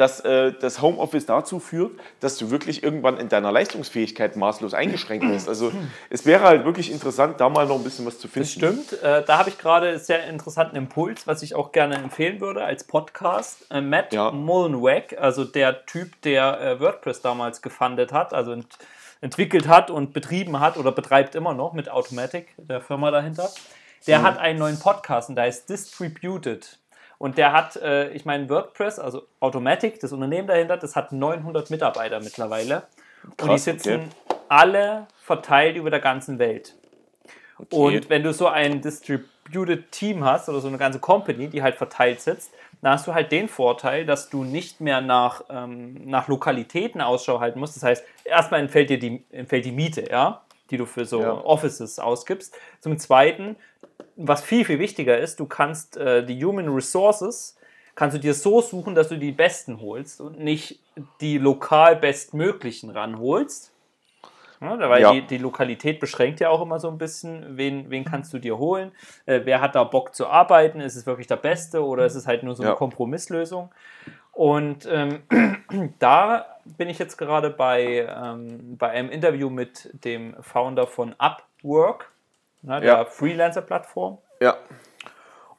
dass äh, das Homeoffice dazu führt, dass du wirklich irgendwann in deiner Leistungsfähigkeit maßlos eingeschränkt bist. Also es wäre halt wirklich interessant, da mal noch ein bisschen was zu finden. Das stimmt. Äh, da habe ich gerade einen sehr interessanten Impuls, was ich auch gerne empfehlen würde als Podcast. Äh, Matt ja. Mullenweg, also der Typ, der äh, WordPress damals gefundet hat, also ent entwickelt hat und betrieben hat oder betreibt immer noch mit Automatic, der Firma dahinter. Der mhm. hat einen neuen Podcast und der heißt Distributed. Und der hat, äh, ich meine, WordPress, also Automatic, das Unternehmen dahinter, das hat 900 Mitarbeiter mittlerweile. Krass, und die sitzen okay. alle verteilt über der ganzen Welt. Okay. Und wenn du so ein Distributed Team hast oder so eine ganze Company, die halt verteilt sitzt, dann hast du halt den Vorteil, dass du nicht mehr nach, ähm, nach Lokalitäten Ausschau halten musst. Das heißt, erstmal entfällt dir die, entfällt die Miete, ja, die du für so ja. Offices ausgibst. Zum Zweiten, was viel, viel wichtiger ist, du kannst äh, die Human Resources, kannst du dir so suchen, dass du die besten holst und nicht die lokal bestmöglichen ranholst. Ja, weil ja. die, die, Lokalität beschränkt ja auch immer so ein bisschen, wen, wen kannst du dir holen, äh, wer hat da Bock zu arbeiten, ist es wirklich der Beste oder ist es halt nur so eine ja. Kompromisslösung. Und ähm, da bin ich jetzt gerade bei, ähm, bei einem Interview mit dem Founder von Upwork ne, der ja. Freelancer-Plattform. Ja.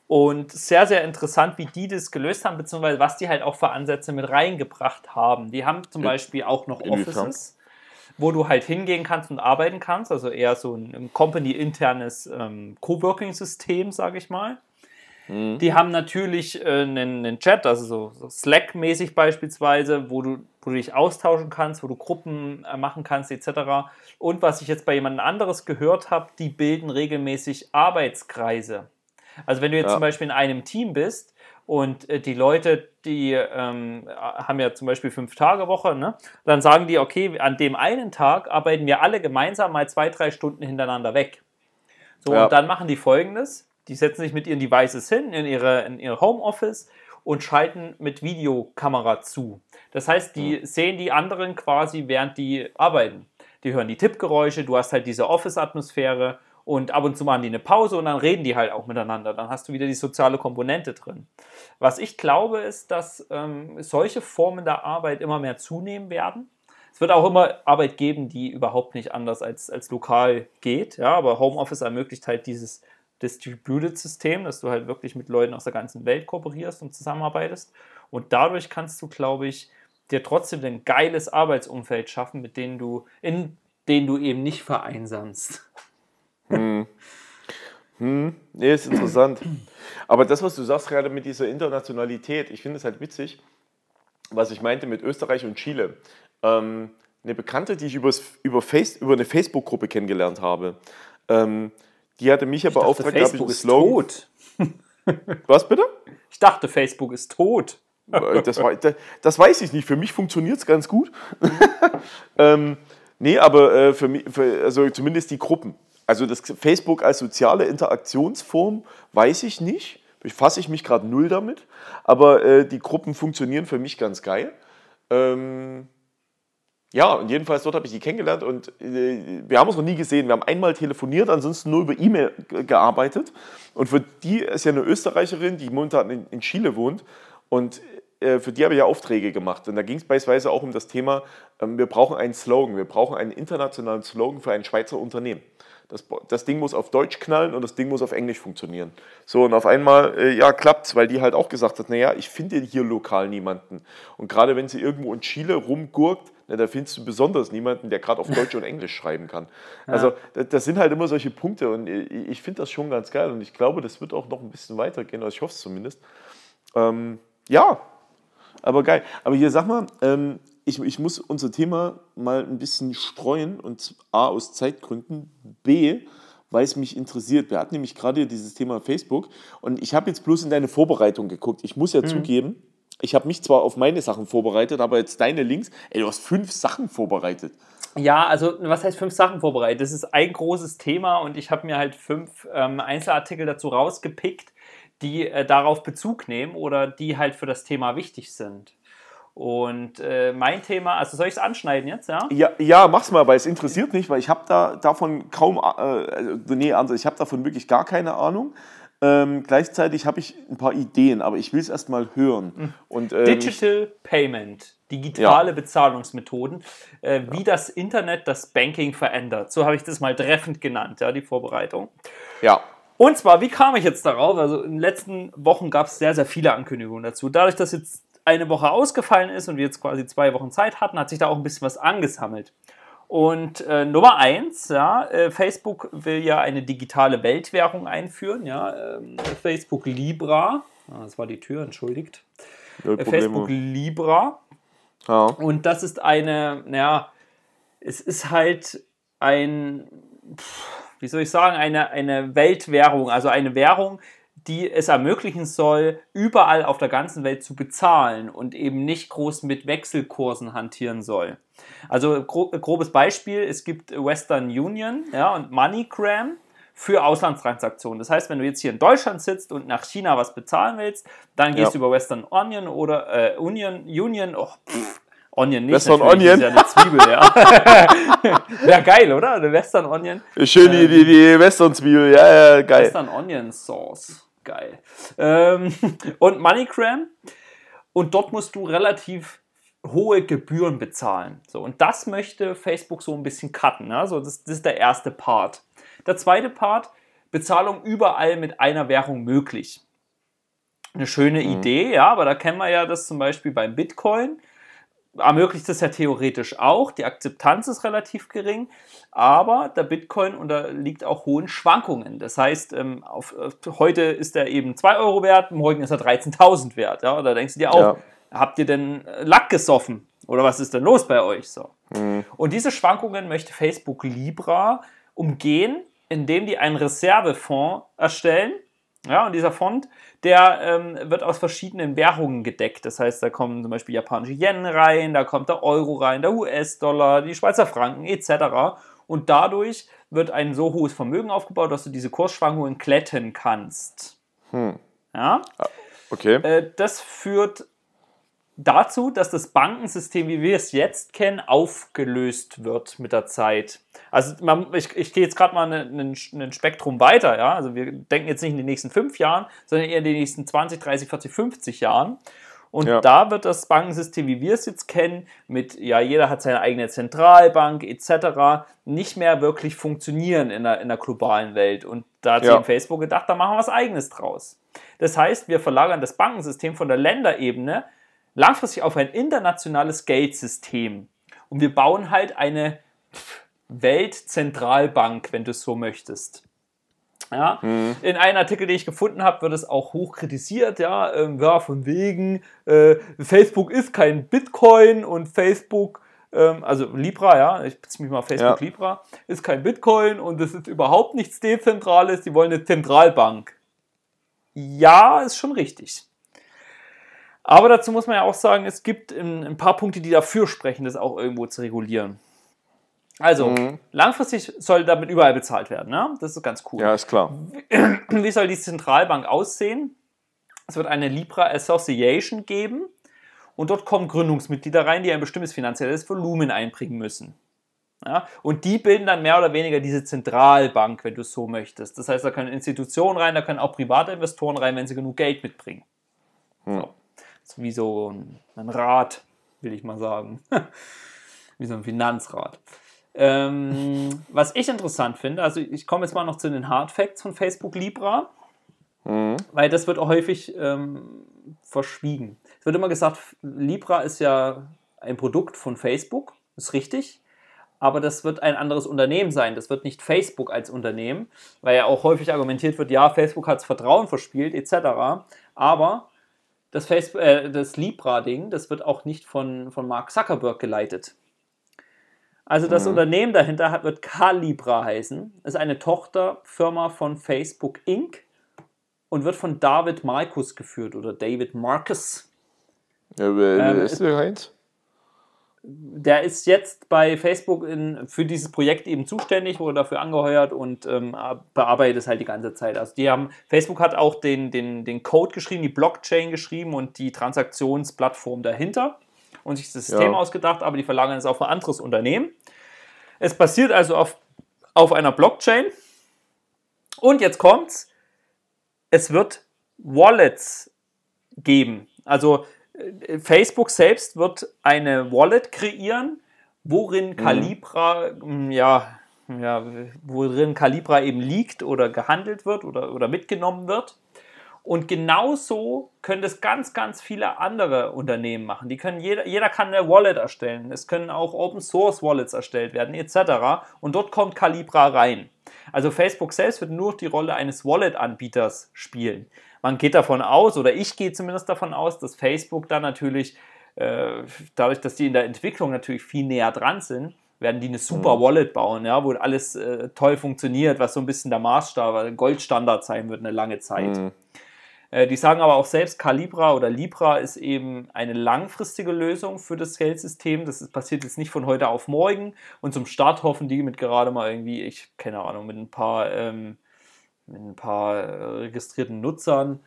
Und sehr, sehr interessant, wie die das gelöst haben, beziehungsweise was die halt auch für Ansätze mit reingebracht haben. Die haben zum Beispiel auch noch Offices. wo du halt hingehen kannst und arbeiten kannst, also eher so ein, ein company-internes ähm, Coworking-System, sage ich mal. Mhm. Die haben natürlich äh, einen, einen, Chat, also so, so Slack-mäßig beispielsweise, wo du, wo du dich austauschen kannst, wo du Gruppen äh, machen kannst, etc. Und was ich jetzt bei jemand anderes gehört habe, die bilden regelmäßig Arbeitskreise. Also wenn du jetzt ja. zum Beispiel in einem Team bist und äh, die Leute, die ähm, haben ja zum Beispiel fünf Tage Woche, ne? dann sagen die, okay, an dem einen Tag arbeiten wir alle gemeinsam mal zwei, drei Stunden hintereinander weg. So, ja. und dann machen die folgendes: Die setzen sich mit ihren Devices hin in ihre, in ihre Homeoffice und schalten mit Videokamera zu. Das heißt, die mhm. sehen die anderen quasi, während die arbeiten. Die hören die Tippgeräusche, du hast halt diese Office-Atmosphäre und ab und zu machen die eine Pause und dann reden die halt auch miteinander. Dann hast du wieder die soziale Komponente drin. Was ich glaube, ist, dass ähm, solche Formen der Arbeit immer mehr zunehmen werden. Es wird auch immer Arbeit geben, die überhaupt nicht anders als, als lokal geht. Ja, aber Homeoffice ermöglicht halt dieses Distributed-System, dass du halt wirklich mit Leuten aus der ganzen Welt kooperierst und zusammenarbeitest. Und dadurch kannst du, glaube ich, dir trotzdem ein geiles Arbeitsumfeld schaffen, mit denen du, in denen du eben nicht vereinsamst. Hm. Hm. Nee, ist interessant. Aber das, was du sagst gerade mit dieser Internationalität, ich finde es halt witzig, was ich meinte mit Österreich und Chile. Ähm, eine Bekannte, die ich übers, über, Face, über eine Facebook-Gruppe kennengelernt habe, ähm, die hatte mich ja beauftragt, dachte, Facebook ist tot. Was bitte? Ich dachte, Facebook ist tot. Das, das, das weiß ich nicht. Für mich funktioniert es ganz gut. ähm, nee, aber äh, für mich, für, also zumindest die Gruppen. Also das Facebook als soziale Interaktionsform weiß ich nicht. Befasse ich mich gerade null damit. Aber äh, die Gruppen funktionieren für mich ganz geil. Ähm, ja, und jedenfalls dort habe ich die kennengelernt und äh, wir haben uns noch nie gesehen. Wir haben einmal telefoniert, ansonsten nur über E-Mail gearbeitet. Und für die ist ja eine Österreicherin, die momentan in, in Chile wohnt. Und äh, für die habe ich ja Aufträge gemacht. Und da ging es beispielsweise auch um das Thema, ähm, wir brauchen einen Slogan, wir brauchen einen internationalen Slogan für ein Schweizer Unternehmen. Das, das, Ding muss auf Deutsch knallen und das Ding muss auf Englisch funktionieren. So, und auf einmal, äh, ja, klappt's, weil die halt auch gesagt hat, naja, ich finde hier lokal niemanden. Und gerade wenn sie irgendwo in Chile rumgurkt, na, da findest du besonders niemanden, der gerade auf Deutsch und Englisch schreiben kann. Ja. Also, das, sind halt immer solche Punkte und ich, ich finde das schon ganz geil und ich glaube, das wird auch noch ein bisschen weitergehen, also ich hoffe es zumindest. Ähm, ja, aber geil. Aber hier sag mal, ähm, ich, ich muss unser Thema mal ein bisschen streuen und A aus Zeitgründen, B, weil es mich interessiert. Wir hatten nämlich gerade dieses Thema Facebook und ich habe jetzt bloß in deine Vorbereitung geguckt. Ich muss ja mhm. zugeben, ich habe mich zwar auf meine Sachen vorbereitet, aber jetzt deine Links, ey, du hast fünf Sachen vorbereitet. Ja, also was heißt fünf Sachen vorbereitet? Das ist ein großes Thema und ich habe mir halt fünf ähm, Einzelartikel dazu rausgepickt, die äh, darauf Bezug nehmen oder die halt für das Thema wichtig sind. Und äh, mein Thema, also soll ich es anschneiden jetzt, ja? Ja, ja mach's mal, weil es interessiert mich, weil ich habe da davon kaum, äh, also, nee, also ich habe davon wirklich gar keine Ahnung. Ähm, gleichzeitig habe ich ein paar Ideen, aber ich will es erstmal hören. Mhm. Und, ähm, Digital Payment, digitale ja. Bezahlungsmethoden, äh, wie ja. das Internet das Banking verändert. So habe ich das mal treffend genannt, ja, die Vorbereitung. Ja. Und zwar, wie kam ich jetzt darauf? Also in den letzten Wochen gab es sehr, sehr viele Ankündigungen dazu. Dadurch, dass jetzt eine Woche ausgefallen ist und wir jetzt quasi zwei Wochen Zeit hatten, hat sich da auch ein bisschen was angesammelt. Und äh, Nummer eins, ja, äh, Facebook will ja eine digitale Weltwährung einführen, ja, äh, Facebook Libra, ah, das war die Tür, entschuldigt. Äh, Facebook Libra. Ja. Und das ist eine, naja, es ist halt ein, wie soll ich sagen, eine, eine Weltwährung, also eine Währung, die es ermöglichen soll, überall auf der ganzen Welt zu bezahlen und eben nicht groß mit Wechselkursen hantieren soll. Also grobes Beispiel, es gibt Western Union ja, und MoneyGram für Auslandstransaktionen. Das heißt, wenn du jetzt hier in Deutschland sitzt und nach China was bezahlen willst, dann gehst ja. du über Western Union oder äh, Union, Union, oh, pff, Onion nicht. Western Onion. ist ja eine Zwiebel, ja. Wäre geil, oder? Eine Western Onion. Schön die, die, die Western Zwiebel, ja, ja, geil. Western Onion Sauce. Geil. Ähm, und MoneyGram. Und dort musst du relativ hohe Gebühren bezahlen. So, und das möchte Facebook so ein bisschen cutten. Ne? So, das, das ist der erste Part. Der zweite Part, Bezahlung überall mit einer Währung möglich. Eine schöne mhm. Idee, ja, aber da kennen wir ja das zum Beispiel beim Bitcoin. Ermöglicht es ja theoretisch auch. Die Akzeptanz ist relativ gering, aber der Bitcoin unterliegt auch hohen Schwankungen. Das heißt, ähm, auf, heute ist er eben 2 Euro wert, morgen ist er 13.000 wert. Ja? Da denkst du dir auch, ja. habt ihr denn Lack gesoffen? Oder was ist denn los bei euch? So. Mhm. Und diese Schwankungen möchte Facebook Libra umgehen, indem die einen Reservefonds erstellen. Ja, und dieser Fonds, der ähm, wird aus verschiedenen Währungen gedeckt. Das heißt, da kommen zum Beispiel japanische Yen rein, da kommt der Euro rein, der US-Dollar, die Schweizer Franken etc. Und dadurch wird ein so hohes Vermögen aufgebaut, dass du diese Kursschwankungen kletten kannst. Hm. Ja. Ah, okay. Äh, das führt dazu, dass das Bankensystem, wie wir es jetzt kennen, aufgelöst wird mit der Zeit. Also man, ich, ich gehe jetzt gerade mal ein Spektrum weiter, ja. Also wir denken jetzt nicht in den nächsten fünf Jahren, sondern eher in den nächsten 20, 30, 40, 50 Jahren. Und ja. da wird das Bankensystem, wie wir es jetzt kennen, mit, ja, jeder hat seine eigene Zentralbank etc., nicht mehr wirklich funktionieren in der, in der globalen Welt. Und da hat ja. sich Facebook gedacht, da machen wir was Eigenes draus. Das heißt, wir verlagern das Bankensystem von der Länderebene langfristig auf ein internationales Geldsystem. Und wir bauen halt eine Weltzentralbank, wenn du es so möchtest. Ja, mhm. In einem Artikel, den ich gefunden habe, wird es auch hoch kritisiert, ja, ähm, ja von wegen, äh, Facebook ist kein Bitcoin und Facebook, ähm, also Libra, ja, ich beziehe mich mal auf Facebook ja. Libra, ist kein Bitcoin und es ist überhaupt nichts Dezentrales, die wollen eine Zentralbank. Ja, ist schon richtig. Aber dazu muss man ja auch sagen, es gibt ein paar Punkte, die dafür sprechen, das auch irgendwo zu regulieren. Also, mhm. langfristig soll damit überall bezahlt werden, ne? Das ist ganz cool. Ja, ist klar. Wie soll die Zentralbank aussehen? Es wird eine Libra Association geben und dort kommen Gründungsmitglieder rein, die ein bestimmtes finanzielles Volumen einbringen müssen. Ja? Und die bilden dann mehr oder weniger diese Zentralbank, wenn du es so möchtest. Das heißt, da können Institutionen rein, da können auch private Investoren rein, wenn sie genug Geld mitbringen. Mhm. So wie so ein, ein Rat, will ich mal sagen. wie so ein Finanzrat. Ähm, was ich interessant finde, also ich komme jetzt mal noch zu den Hard Facts von Facebook Libra, mhm. weil das wird auch häufig ähm, verschwiegen. Es wird immer gesagt, Libra ist ja ein Produkt von Facebook, ist richtig, aber das wird ein anderes Unternehmen sein. Das wird nicht Facebook als Unternehmen, weil ja auch häufig argumentiert wird, ja, Facebook hat das Vertrauen verspielt, etc. Aber das, Facebook, äh, das Libra-Ding, das wird auch nicht von, von Mark Zuckerberg geleitet. Also das mhm. Unternehmen dahinter hat, wird Calibra heißen. Ist eine Tochterfirma von Facebook Inc. und wird von David Marcus geführt oder David Marcus. Ja, wer ähm, ist der Heinz? Der ist jetzt bei Facebook in, für dieses Projekt eben zuständig, wurde dafür angeheuert und ähm, bearbeitet es halt die ganze Zeit. Also die haben, Facebook hat auch den, den, den Code geschrieben, die Blockchain geschrieben und die Transaktionsplattform dahinter und sich das System ja. ausgedacht, aber die verlagern es auf ein anderes Unternehmen. Es basiert also auf, auf einer Blockchain und jetzt kommt's, es wird Wallets geben. Also Facebook selbst wird eine Wallet kreieren, worin Calibra, mhm. ja, ja, worin Calibra eben liegt oder gehandelt wird oder, oder mitgenommen wird. Und genauso können das ganz, ganz viele andere Unternehmen machen. Die können jeder, jeder kann eine Wallet erstellen. Es können auch Open Source Wallets erstellt werden, etc. Und dort kommt Calibra rein. Also Facebook selbst wird nur die Rolle eines Wallet-Anbieters spielen man geht davon aus, oder ich gehe zumindest davon aus, dass Facebook da natürlich, äh, dadurch, dass die in der Entwicklung natürlich viel näher dran sind, werden die eine super mhm. Wallet bauen, ja, wo alles äh, toll funktioniert, was so ein bisschen der Maßstab, Goldstandard sein wird eine lange Zeit. Mhm. Äh, die sagen aber auch selbst, Calibra oder Libra ist eben eine langfristige Lösung für das Geldsystem. Das ist, passiert jetzt nicht von heute auf morgen. Und zum Start hoffen die mit gerade mal irgendwie, ich keine Ahnung, mit ein paar ähm, mit ein paar äh, registrierten Nutzern.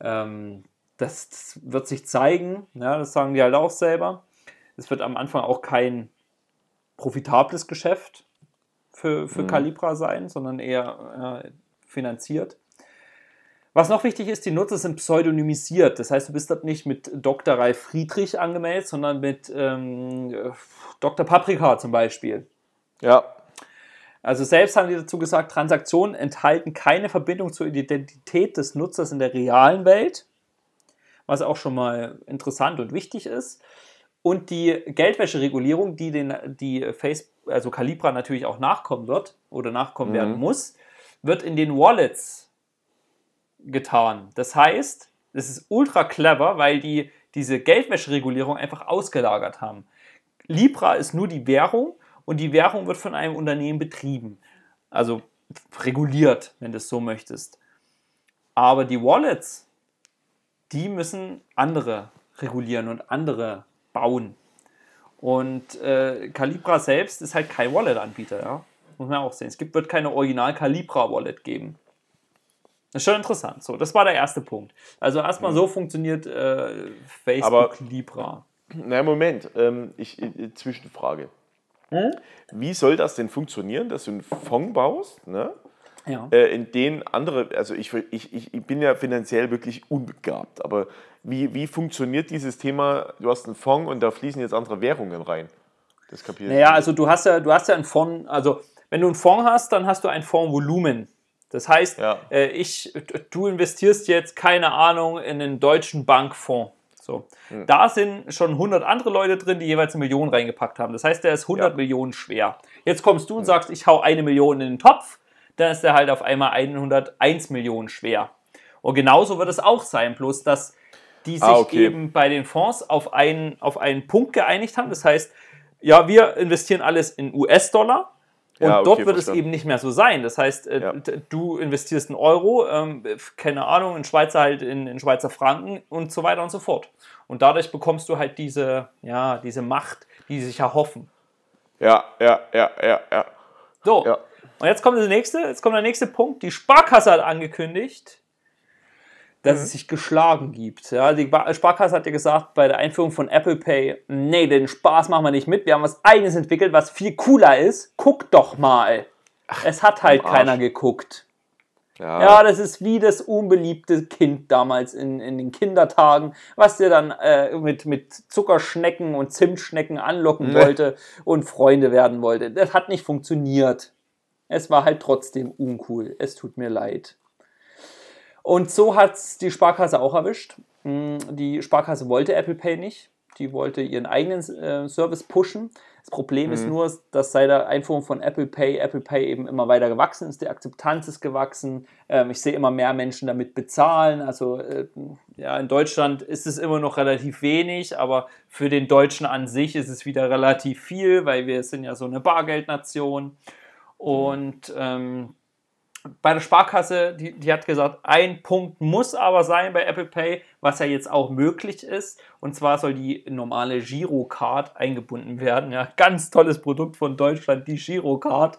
Ähm, das, das, wird sich zeigen, ja, das sagen die halt auch selber. Es wird am Anfang auch kein profitables Geschäft für, für mhm. Calibra sein, sondern eher äh, finanziert. Was noch wichtig ist, die Nutzer sind pseudonymisiert. Das heißt, du bist dort nicht mit Dr. Ralf Friedrich angemeldet, sondern mit ähm, Dr. Paprika zum Beispiel. Ja. Also selbst haben die dazu gesagt, Transaktionen enthalten keine Verbindung zur Identität des Nutzers in der realen Welt, was auch schon mal interessant und wichtig ist. Und die Geldwäscheregulierung, die den, die Face, also Calibra natürlich auch nachkommen wird oder nachkommen Mhm. werden muss, wird in den Wallets getan. Das heißt, das ist ultra clever, weil die diese Geldwäscheregulierung einfach ausgelagert haben. Libra ist nur die Währung und die Währung wird von einem Unternehmen betrieben. Also reguliert, wenn du es so möchtest. Aber die Wallets, die müssen andere regulieren und andere bauen. Und äh, Calibra selbst ist halt kein Wallet-Anbieter, ja. Muss man auch sehen. Es gibt, wird keine Original Calibra-Wallet geben. Das ist schon interessant. So, das war der erste Punkt. Also erstmal so funktioniert äh, Facebook Aber- Libra. Na, Moment, ähm, ich, ich, Zwischenfrage. Hm? Wie soll das denn funktionieren, dass du einen Fonds baust, ne? Ja. äh, in denen andere, also ich, ich, ich bin ja finanziell wirklich unbegabt, aber wie, wie funktioniert dieses Thema, du hast einen Fonds und da fließen jetzt andere Währungen rein? Das kapiere Naja, nicht. also du hast ja, du hast ja einen Fonds, also wenn du einen Fonds hast, dann hast du ein Fondsvolumen. Das heißt, Ja. äh, ich, du investierst jetzt, keine Ahnung, in einen deutschen Bankfonds. So. Hm. Da sind schon 100 andere Leute drin, die jeweils eine Million reingepackt haben. Das heißt, der ist 100 Ja. Millionen schwer. Jetzt kommst du und sagst, ich hau eine Million in den Topf, dann ist der halt auf einmal 101 Millionen schwer. Und genauso wird es auch sein, bloß dass die sich Ah, okay. eben bei den Fonds auf einen, auf einen Punkt geeinigt haben. Das heißt, ja, wir investieren alles in US-Dollar. Und Ja, okay, dort wird es verstanden. eben nicht mehr so sein. Das heißt, äh, Ja. du investierst in Euro, ähm, keine Ahnung, in Schweizer halt in, in Schweizer Franken und so weiter und so fort. Und dadurch bekommst du halt diese, ja, diese Macht, die sie sich erhoffen. Ja, ja, ja, ja, ja. So, Ja. und jetzt kommt das nächste, jetzt kommt der nächste Punkt. Die Sparkasse hat angekündigt, dass Mhm. es sich geschlagen gibt. Ja, die Sparkasse hat ja gesagt, bei der Einführung von Apple Pay, nee, den Spaß machen wir nicht mit. Wir haben was eigenes entwickelt, was viel cooler ist. Guck doch mal. Es hat halt keiner geguckt. Ja, Ja, das ist wie das unbeliebte Kind damals in, in den Kindertagen, was dir dann äh, mit, mit Zuckerschnecken und Zimtschnecken anlocken Nee. wollte und Freunde werden wollte. Das hat nicht funktioniert. Es war halt trotzdem uncool. Es tut mir leid. Und so hat es die Sparkasse auch erwischt. Mm, Die Sparkasse wollte Apple Pay nicht. Die wollte ihren eigenen äh, Service pushen. Das Problem ist nur, dass seit der Einführung von Apple Pay, Apple Pay eben immer weiter gewachsen ist. Die Akzeptanz ist gewachsen. Ähm, ich sehe immer mehr Menschen damit bezahlen. Also äh, ja, in Deutschland ist es immer noch relativ wenig, aber für den Deutschen an sich ist es wieder relativ viel, weil wir sind ja so eine Bargeldnation. Und ähm, bei der Sparkasse, die, die hat gesagt, ein Punkt muss aber sein bei Apple Pay, was ja jetzt auch möglich ist. Und zwar soll die normale Girocard eingebunden werden. Ja, ganz tolles Produkt von Deutschland, die Girocard.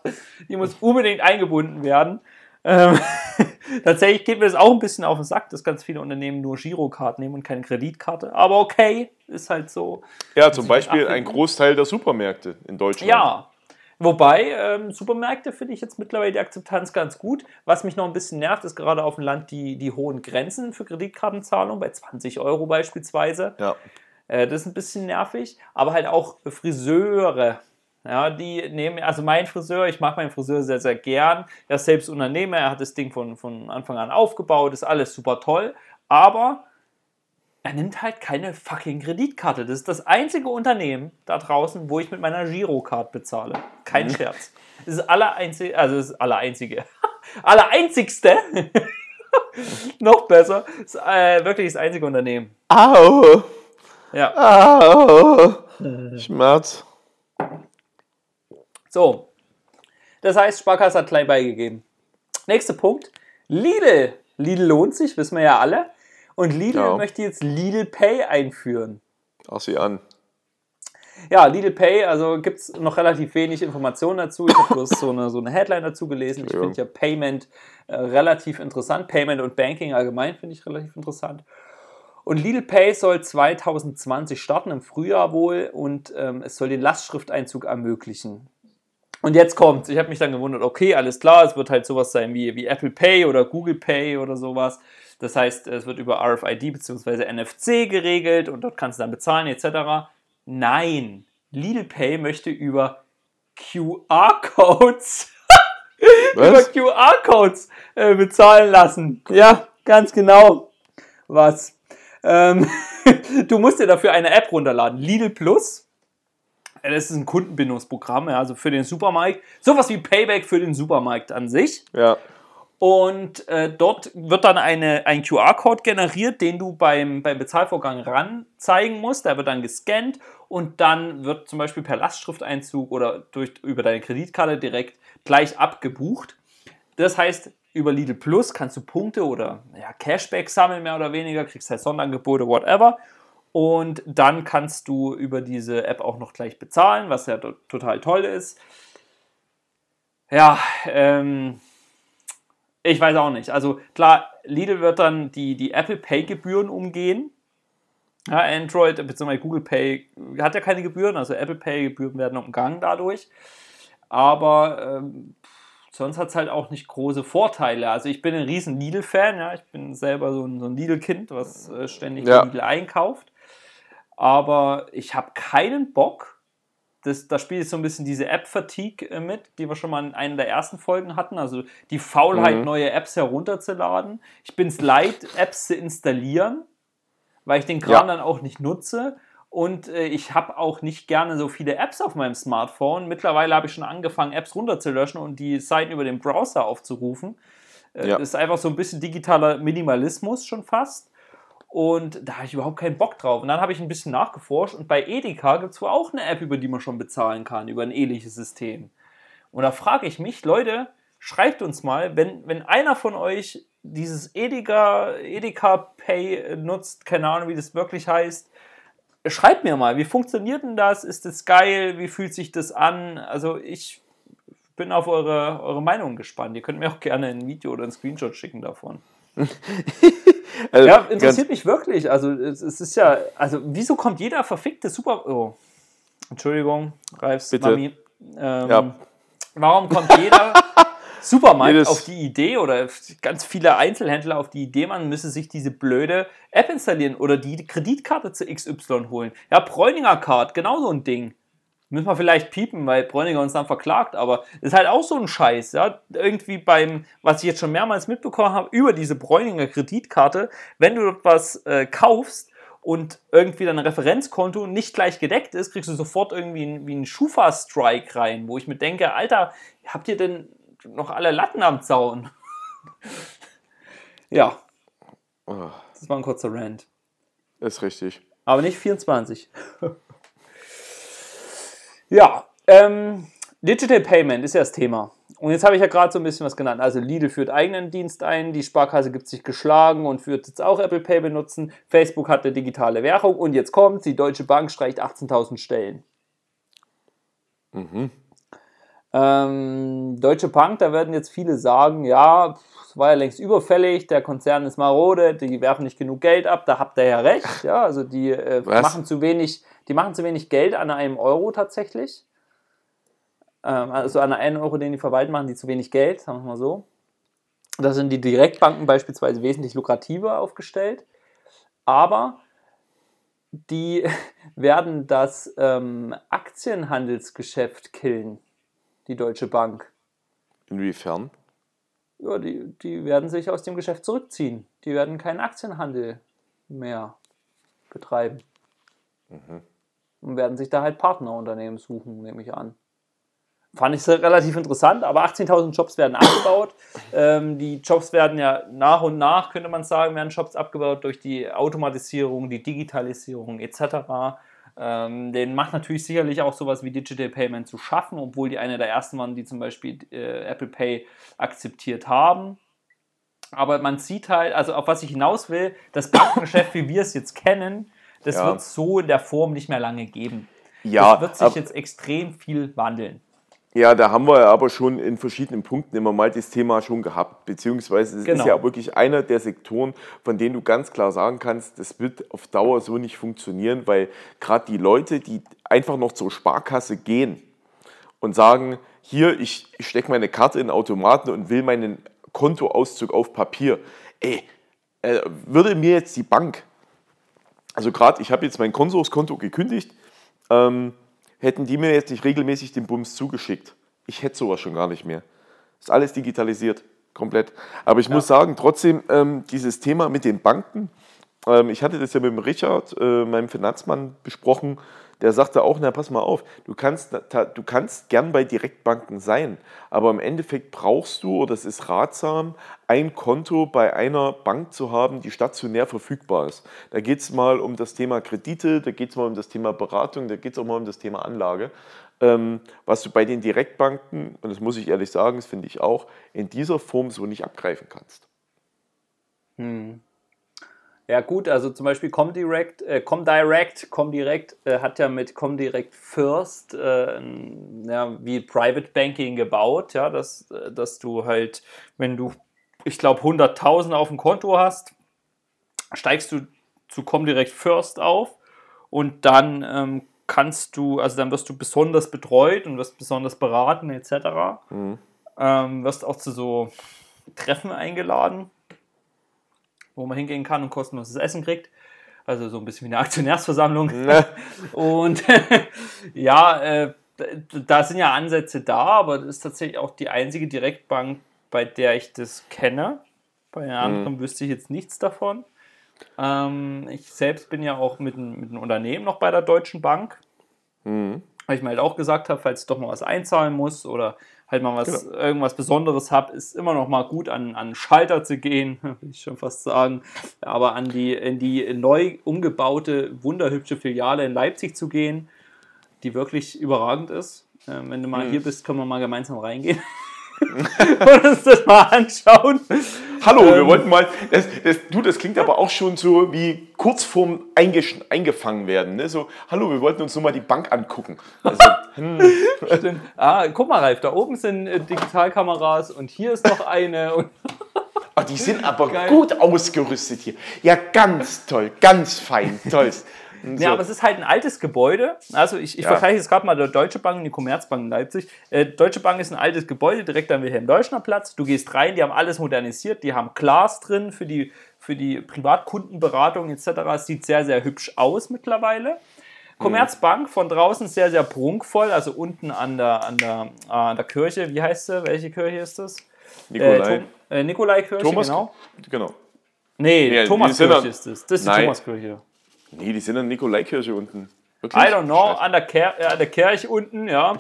Die muss unbedingt eingebunden werden. Ähm, tatsächlich geht mir das auch ein bisschen auf den Sack, dass ganz viele Unternehmen nur Girocard nehmen und keine Kreditkarte. Aber okay, ist halt so. ja zum Beispiel ein Großteil der Supermärkte in Deutschland. Ja. Wobei, ähm, Supermärkte finde ich jetzt mittlerweile die Akzeptanz ganz gut. Was mich noch ein bisschen nervt, ist gerade auf dem Land die, die hohen Grenzen für Kreditkartenzahlung, bei 20 Euro beispielsweise. Ja. Äh, das ist ein bisschen nervig. Aber halt auch Friseure. Ja, die nehmen, also mein Friseur, ich mag meinen Friseur sehr, sehr gern. Er ist selbst Unternehmer, er hat das Ding von, von Anfang an aufgebaut, ist alles super toll. Aber er nimmt halt keine fucking Kreditkarte. Das ist das einzige Unternehmen da draußen, wo ich mit meiner Girocard bezahle. Kein Scherz. Das ist das allereinzige, also das ist das allereinzige, allereinzigste, noch besser, das ist äh, wirklich das einzige Unternehmen. Au! Ja. Au! Schmerz. So. Das heißt, Sparkasse hat klein beigegeben. Nächster Punkt. Lidl. Lidl lohnt sich, wissen wir ja alle. Und Lidl Ja. möchte jetzt Lidl Pay einführen. Ach sie an. Ja, Lidl Pay, also gibt es noch relativ wenig Informationen dazu. Ich habe bloß so eine, so eine Headline dazu gelesen. Ich finde ja Payment äh, relativ interessant. Payment und Banking allgemein finde ich relativ interessant. Und Lidl Pay soll 2020 starten, im Frühjahr wohl, und ähm, es soll den Lastschrifteinzug ermöglichen. Und jetzt kommt's. Ich habe mich dann gewundert, okay, alles klar, es wird halt sowas sein wie, wie Apple Pay oder Google Pay oder sowas. Das heißt, es wird über RFID bzw. NFC geregelt und dort kannst du dann bezahlen etc. Nein, Lidl Pay möchte über QR-Codes über? QR-Codes äh, bezahlen lassen. Ja, ganz genau. Was? Ähm, du musst dir dafür eine App runterladen. Lidl Plus. Das ist ein Kundenbindungsprogramm, ja, also für den Supermarkt. Sowas wie Payback für den Supermarkt an sich. Ja. Und äh, dort wird dann eine, ein QR-Code generiert, den du beim, beim Bezahlvorgang ran zeigen musst. Der wird dann gescannt und dann wird zum Beispiel per Lastschrifteinzug oder durch, über deine Kreditkarte direkt gleich abgebucht. Das heißt, über Lidl Plus kannst du Punkte oder ja, Cashback sammeln, mehr oder weniger, kriegst halt Sonderangebote, whatever. Und dann kannst du über diese App auch noch gleich bezahlen, was ja total toll ist. Ja, ähm, ich weiß auch nicht. Also klar, Lidl wird dann die, die Apple Pay-Gebühren umgehen. Ja, Android bzw. Google Pay hat ja keine Gebühren, also Apple Pay-Gebühren werden umgangen dadurch. Aber ähm, sonst hat es halt auch nicht große Vorteile. Also ich bin ein riesen Lidl-Fan, ja, ich bin selber so ein, so ein Lidl-Kind, was äh, ständig ja. Lidl einkauft. Aber ich habe keinen Bock, das, da spielt so ein bisschen diese App-Fatigue äh, mit, die wir schon mal in einer der ersten Folgen hatten. Also die Faulheit, mhm. neue Apps herunterzuladen. Ich bin es leid, Apps zu installieren, weil ich den Kram ja. dann auch nicht nutze. Und äh, ich habe auch nicht gerne so viele Apps auf meinem Smartphone. Mittlerweile habe ich schon angefangen, Apps runterzulöschen und die Seiten über den Browser aufzurufen. Äh, ja. Das ist einfach so ein bisschen digitaler Minimalismus schon fast. Und da habe ich überhaupt keinen Bock drauf. Und dann habe ich ein bisschen nachgeforscht und bei Edeka gibt es wohl auch eine App, über die man schon bezahlen kann, über ein ähnliches System. Und da frage ich mich, Leute, schreibt uns mal, wenn, wenn einer von euch dieses Edeka, Edeka Pay nutzt, keine Ahnung, wie das wirklich heißt, schreibt mir mal, wie funktioniert denn das? Ist das geil? Wie fühlt sich das an? Also ich bin auf eure, eure Meinung gespannt. Ihr könnt mir auch gerne ein Video oder ein Screenshot schicken davon. also, ja, interessiert mich wirklich. Also es, es, ist ja, also wieso kommt jeder verfickte Super... Oh, Entschuldigung, Reifs Bitte. Mami. Ähm, ja. Warum kommt jeder Supermarkt Jedes. auf die Idee oder ganz viele Einzelhändler auf die Idee, man müsse sich diese blöde App installieren oder die Kreditkarte zu XY holen? Ja, Bräuninger Card, genau so ein Ding. Müssen wir vielleicht piepen, weil Bräuninger uns dann verklagt, aber ist halt auch so ein Scheiß, ja. Irgendwie beim, was ich jetzt schon mehrmals mitbekommen habe, über diese Bräuninger Kreditkarte, wenn du dort was äh, kaufst und irgendwie dein Referenzkonto nicht gleich gedeckt ist, kriegst du sofort irgendwie einen, wie einen Schufa-Strike rein, wo ich mir denke, Alter, habt ihr denn noch alle Latten am Zaun? ja. Oh. Das war ein kurzer Rant. Ist richtig. Aber nicht 24. Ja, ähm, Digital Payment ist ja das Thema. Und jetzt habe ich ja gerade so ein bisschen was genannt. Also Lidl führt eigenen Dienst ein, die Sparkasse gibt sich geschlagen und führt jetzt auch Apple Pay benutzen. Facebook hat eine digitale Währung und jetzt kommt, die Deutsche Bank streicht 18.000 Stellen. Mhm. Ähm, Deutsche Bank, da werden jetzt viele sagen, ja, war ja längst überfällig, der Konzern ist marode, die werfen nicht genug Geld ab, da habt ihr ja recht. Ja, also die äh, machen zu wenig die machen zu wenig Geld an einem Euro tatsächlich. Ähm, also an einem Euro, den die verwalten, machen die zu wenig Geld, sagen wir mal so. Da sind die Direktbanken beispielsweise wesentlich lukrativer aufgestellt. Aber die werden das ähm, Aktienhandelsgeschäft killen, die Deutsche Bank. Inwiefern? Ja, die, die werden sich aus dem Geschäft zurückziehen. Die werden keinen Aktienhandel mehr betreiben. Mhm und werden sich da halt Partnerunternehmen suchen, nehme ich an. Fand ich relativ interessant, aber 18.000 Jobs werden abgebaut. Ähm, die Jobs werden ja nach und nach, könnte man sagen, werden Jobs abgebaut durch die Automatisierung, die Digitalisierung etc. Ähm, den macht natürlich sicherlich auch sowas wie Digital Payment zu schaffen, obwohl die eine der ersten waren, die zum Beispiel äh, Apple Pay akzeptiert haben. Aber man sieht halt, also auf was ich hinaus will, das Bankengeschäft, wie wir es jetzt kennen, das ja. wird so in der Form nicht mehr lange geben. Ja, das wird sich jetzt extrem viel wandeln. Ja, da haben wir aber schon in verschiedenen Punkten immer mal das Thema schon gehabt. Beziehungsweise es genau. ist ja wirklich einer der Sektoren, von denen du ganz klar sagen kannst, das wird auf Dauer so nicht funktionieren, weil gerade die Leute, die einfach noch zur Sparkasse gehen und sagen, hier, ich stecke meine Karte in den Automaten und will meinen Kontoauszug auf Papier. Ey, äh, würde mir jetzt die Bank also gerade, ich habe jetzt mein Konsorskonto gekündigt, ähm, hätten die mir jetzt nicht regelmäßig den Bums zugeschickt. Ich hätte sowas schon gar nicht mehr. Ist alles digitalisiert, komplett. Aber ich ja. muss sagen, trotzdem, ähm, dieses Thema mit den Banken, ähm, ich hatte das ja mit dem Richard, äh, meinem Finanzmann, besprochen. Der sagte auch, na pass mal auf, du kannst, du kannst gern bei Direktbanken sein, aber im Endeffekt brauchst du, oder es ist ratsam, ein Konto bei einer Bank zu haben, die stationär verfügbar ist. Da geht es mal um das Thema Kredite, da geht es mal um das Thema Beratung, da geht es auch mal um das Thema Anlage. Ähm, was du bei den Direktbanken, und das muss ich ehrlich sagen, das finde ich auch, in dieser Form so nicht abgreifen kannst. Hm. Ja gut, also zum Beispiel Comdirect, äh, Comdirect, Comdirect äh, hat ja mit Comdirect First äh, ja, wie Private Banking gebaut, ja, dass, äh, dass du halt, wenn du, ich glaube, 100.000 auf dem Konto hast, steigst du zu Comdirect First auf und dann ähm, kannst du, also dann wirst du besonders betreut und wirst besonders beraten etc. Mhm. Ähm, wirst auch zu so Treffen eingeladen wo man hingehen kann und kostenloses Essen kriegt. Also so ein bisschen wie eine Aktionärsversammlung. Ne. und ja, äh, da sind ja Ansätze da, aber das ist tatsächlich auch die einzige Direktbank, bei der ich das kenne. Bei den anderen mhm. wüsste ich jetzt nichts davon. Ähm, ich selbst bin ja auch mit, mit einem Unternehmen noch bei der Deutschen Bank. Mhm. Weil ich mir halt auch gesagt habe, falls ich doch mal was einzahlen muss oder halt mal was, genau. irgendwas Besonderes habe, ist immer noch mal gut an, an Schalter zu gehen, will ich schon fast sagen. Aber an die, in die neu umgebaute, wunderhübsche Filiale in Leipzig zu gehen, die wirklich überragend ist. Ähm, wenn du mal mhm. hier bist, können wir mal gemeinsam reingehen. und uns das mal anschauen. Hallo, ähm, wir wollten mal, das, das, du, das klingt aber auch schon so wie kurz vorm eingefangen werden. Ne? So, hallo, wir wollten uns nur mal die Bank angucken. Also, hm. Stimmt. Ah, guck mal, Ralf, da oben sind äh, Digitalkameras und hier ist noch eine. Oh, die sind aber Geil. gut ausgerüstet hier. Ja, ganz toll, ganz fein, toll. So. Ja, aber es ist halt ein altes Gebäude. Also ich, ich ja. vergleiche jetzt gerade mal die Deutsche Bank und die Commerzbank in Leipzig. Äh, Deutsche Bank ist ein altes Gebäude direkt am Wilhelm-Deutschner Platz. Du gehst rein, die haben alles modernisiert, die haben Glas drin für die, für die Privatkundenberatung etc. Es sieht sehr, sehr hübsch aus mittlerweile. Commerzbank von draußen sehr, sehr prunkvoll, also unten an der, an der, äh, an der Kirche. Wie heißt sie? Welche Kirche ist das? Nikolai. Äh, Nikolai-Kirche, genau. Genau. Nee, nee Thomaskirche ist das. Das ist die Thomaskirche. Nee, die sind an Nikolaikirche unten. Wirklich? I don't know, an der, Ker äh, an der Kirche unten, ja.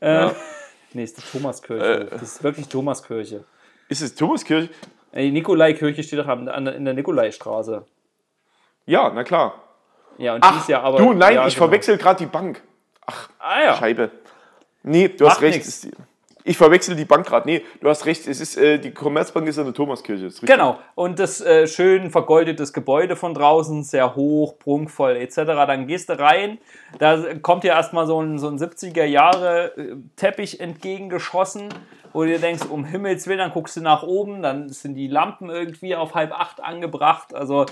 Äh, ja. Nee, ist die Thomaskirche. Äh, das ist wirklich Thomaskirche. Ist es Thomaskirche? Die Nikolaikirche steht doch an, in der Nikolaistraße. Ja, na klar. Ja, und Ach, die ist ja aber. Du, nein, ja, ich genau. verwechsel gerade die Bank. Ach, ah, ja. Scheibe. Nee, du Macht hast recht. Ist die, ich verwechsel die Bank gerade. Nee, du hast recht. Es ist, äh, die Commerzbank ist eine Thomaskirche. Genau. Und das äh, schön vergoldetes Gebäude von draußen, sehr hoch, prunkvoll etc. Dann gehst du rein. Da kommt dir erstmal so ein, so ein 70er Jahre äh, Teppich entgegengeschossen, wo du dir denkst, um Himmels Willen, dann guckst du nach oben, dann sind die Lampen irgendwie auf halb acht angebracht. Also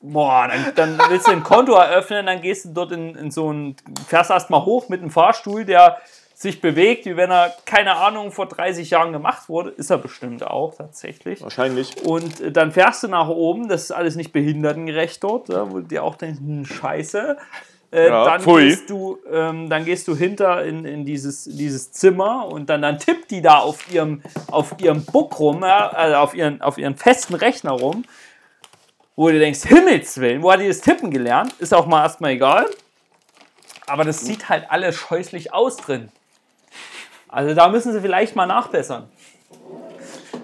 boah, dann, dann, willst du ein Konto eröffnen, dann gehst du dort in, in so ein, fährst erstmal hoch mit einem Fahrstuhl, der sich bewegt, wie wenn er, keine Ahnung, vor 30 Jahren gemacht wurde. Ist er bestimmt auch tatsächlich. Wahrscheinlich. Und äh, dann fährst du nach oben, das ist alles nicht behindertengerecht dort, ja, wo du dir auch denkst, hm, scheiße. Äh, ja, dann, gehst du, ähm, dann gehst du hinter in, in dieses, dieses Zimmer und dann, dann tippt die da auf ihrem, auf ihrem Book rum, ja, also auf, ihren, auf ihren festen Rechner rum, wo du denkst, Himmelswillen, wo hat die das Tippen gelernt? Ist auch mal erstmal egal. Aber das sieht halt alles scheußlich aus drin. Also da müssen sie vielleicht mal nachbessern.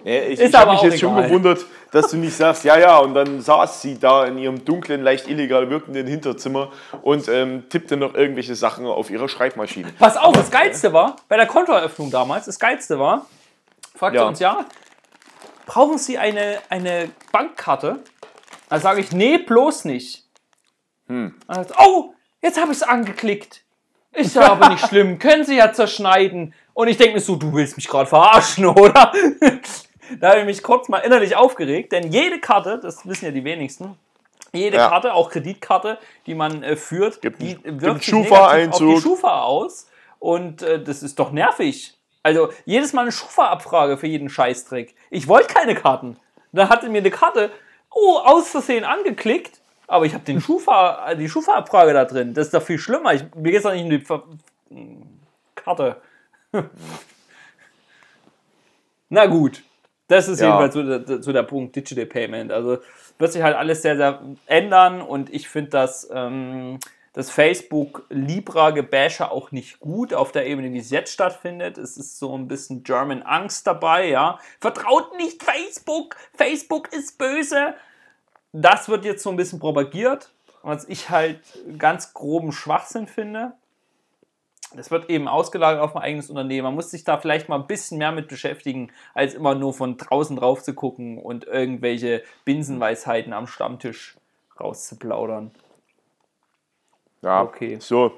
Ja, ich ich habe mich jetzt egal. schon gewundert, dass du nicht sagst, ja, ja, und dann saß sie da in ihrem dunklen, leicht illegal wirkenden Hinterzimmer und ähm, tippte noch irgendwelche Sachen auf ihrer Schreibmaschine. Pass auf, das Geilste war, bei der Kontoeröffnung damals, das Geilste war, fragt ja. uns ja, brauchen Sie eine, eine Bankkarte? Da sage ich, nee, bloß nicht. Hm. Sagt, oh, jetzt habe ich es angeklickt. Ist ja aber nicht schlimm, können Sie ja zerschneiden. Und ich denke mir so, du willst mich gerade verarschen, oder? da habe ich mich kurz mal innerlich aufgeregt, denn jede Karte, das wissen ja die wenigsten, jede ja. Karte, auch Kreditkarte, die man äh, führt, gibt, die wirkt sich auf die Schufa aus. Und äh, das ist doch nervig. Also jedes Mal eine Schufa-Abfrage für jeden Scheißdreck. Ich wollte keine Karten. Da hatte mir eine Karte, oh, aus Versehen angeklickt, aber ich habe den Schufa, die Schufa-Abfrage da drin. Das ist doch viel schlimmer. Ich, mir geht es doch nicht um die Ver Karte. Na gut. Das ist Ja. jedenfalls so der, so der Punkt Digital Payment. Also wird sich halt alles sehr, sehr ändern und ich finde das, ähm, das Facebook Libra Gebäsche auch nicht gut auf der Ebene, wie es jetzt stattfindet. Es ist so ein bisschen German Angst dabei, ja. Vertraut nicht Facebook, Facebook ist böse. Das wird jetzt so ein bisschen propagiert, was ich halt ganz groben Schwachsinn finde. Das wird eben ausgelagert auf ein eigenes Unternehmen. Man muss sich da vielleicht mal ein bisschen mehr mit beschäftigen, als immer nur von draußen drauf zu gucken und irgendwelche Binsenweisheiten am Stammtisch rauszuplaudern. Ja, Okay. So.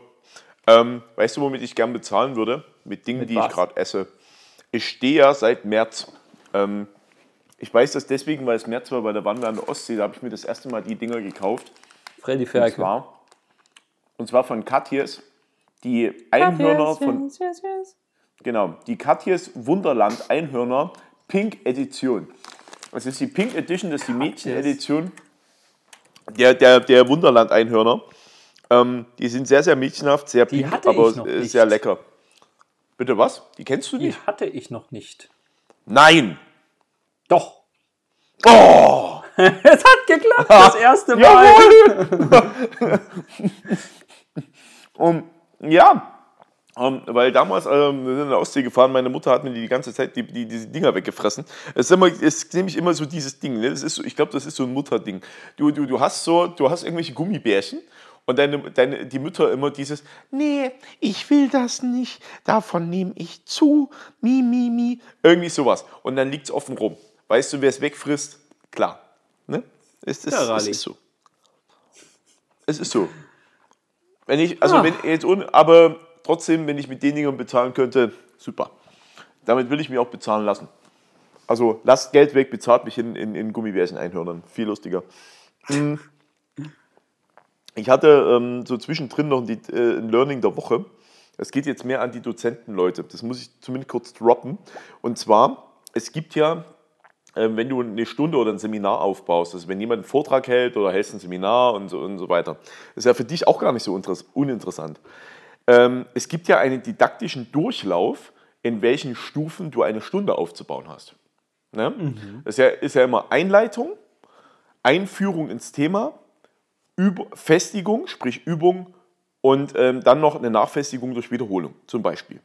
Ähm, weißt du, womit ich gern bezahlen würde? Mit Dingen, Mit die was? ich gerade esse. Ich stehe ja seit März. Ähm, ich weiß das deswegen, weil es März war bei der Wanderung an der Ostsee. Da habe ich mir das erste Mal die Dinger gekauft. Freddy Und Ferkel. zwar, und zwar von Katjes. Die Einhörner von. Genau, die Katjes Wunderland Einhörner Pink Edition. Das ist die Pink Edition, das ist die Mädchen-Edition der, der, der Wunderland Einhörner. Ähm, die sind sehr, sehr mädchenhaft, sehr Die pink, aber äh, sehr lecker. Bitte was? Die kennst du Die nicht? hatte ich noch nicht. Nein! Doch. Oh! Es hat geklappt, das erste Mal. Jawohl! Und ja, ähm, weil damals, ähm, wir sind in der Ostsee gefahren, meine Mutter hat mir die ganze Zeit die, die, diese Dinger weggefressen. Es ist, immer, es ist nämlich immer so dieses Ding, ne? das ist so, ich glaube, das ist so ein Mutterding. Du, du, du hast so, du hast irgendwelche Gummibärchen und deine, deine, die Mütter immer dieses, nee, ich will das nicht, davon nehme ich zu, mi, mi, mi, irgendwie sowas. Und dann liegt es offen rum. Weißt du, wer es wegfrisst? Klar. Ne? Es, es, Ja, es ist so. Es ist so. Wenn ich, also Ah. wenn jetzt ohne, aber trotzdem, wenn ich mit den Dingern bezahlen könnte, super. Damit will ich mich auch bezahlen lassen. Also lasst Geld weg, bezahlt mich in, in, in Gummibärchen-Einhörnern. Viel lustiger. Mm. Ich hatte ähm, so zwischendrin noch die, äh, ein Learning der Woche. Es geht jetzt mehr an die Dozentenleute. Das muss ich zumindest kurz droppen. Und zwar, es gibt ja, wenn du eine Stunde oder ein Seminar aufbaust, also wenn jemand einen Vortrag hält oder hältst ein Seminar und so, und so weiter, ist ja für dich auch gar nicht so interess- uninteressant. Ähm, es gibt ja einen didaktischen Durchlauf, in welchen Stufen du eine Stunde aufzubauen hast. Ne? Das ist ja, ist ja immer Einleitung, Einführung ins Thema, Üb Festigung, sprich Übung und ähm, dann noch eine Nachfestigung durch Wiederholung zum Beispiel.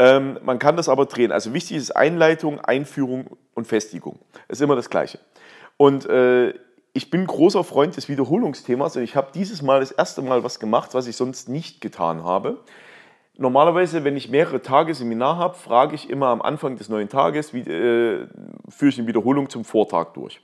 Ähm, man kann das aber drehen. Also wichtig ist Einleitung, Einführung und Festigung. Das ist immer das Gleiche. Und äh, ich bin großer Freund des Wiederholungsthemas und ich habe dieses Mal das erste Mal was gemacht, was ich sonst nicht getan habe. Normalerweise, wenn ich mehrere Tage Seminar habe, frage ich immer am Anfang des neuen Tages, wie, äh, führe ich eine Wiederholung zum Vortag durch.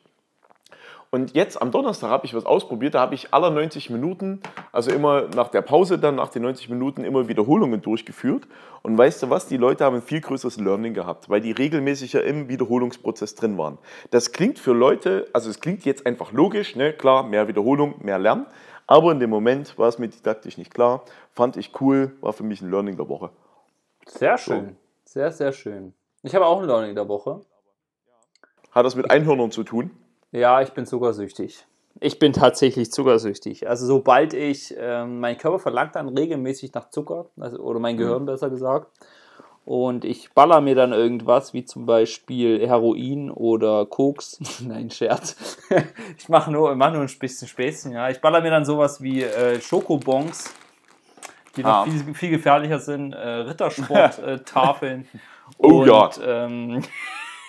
Und jetzt am Donnerstag habe ich was ausprobiert, da habe ich alle 90 Minuten, also immer nach der Pause dann, nach den 90 Minuten immer Wiederholungen durchgeführt. Und weißt du was, die Leute haben ein viel größeres Learning gehabt, weil die regelmäßig ja im Wiederholungsprozess drin waren. Das klingt für Leute, also es klingt jetzt einfach logisch, ne? klar, mehr Wiederholung, mehr Lernen. Aber in dem Moment war es mir didaktisch nicht klar, fand ich cool, war für mich ein Learning der Woche. Sehr schön. Sehr, sehr schön. Ich habe auch ein Learning der Woche. Hat das mit Einhörnern zu tun? Ja, ich bin zuckersüchtig. Ich bin tatsächlich zuckersüchtig. Also sobald ich, ähm, mein Körper verlangt dann regelmäßig nach Zucker, also, oder mein Gehirn besser gesagt. Und ich baller mir dann irgendwas, wie zum Beispiel Heroin oder Koks. Nein, Scherz. ich mache nur, mach nur ein bisschen Späßchen, ja. Ich baller mir dann sowas wie äh, Schokobons, die noch Ah. viel, viel gefährlicher sind, äh, Rittersport-Tafeln. Oh ja. Ähm,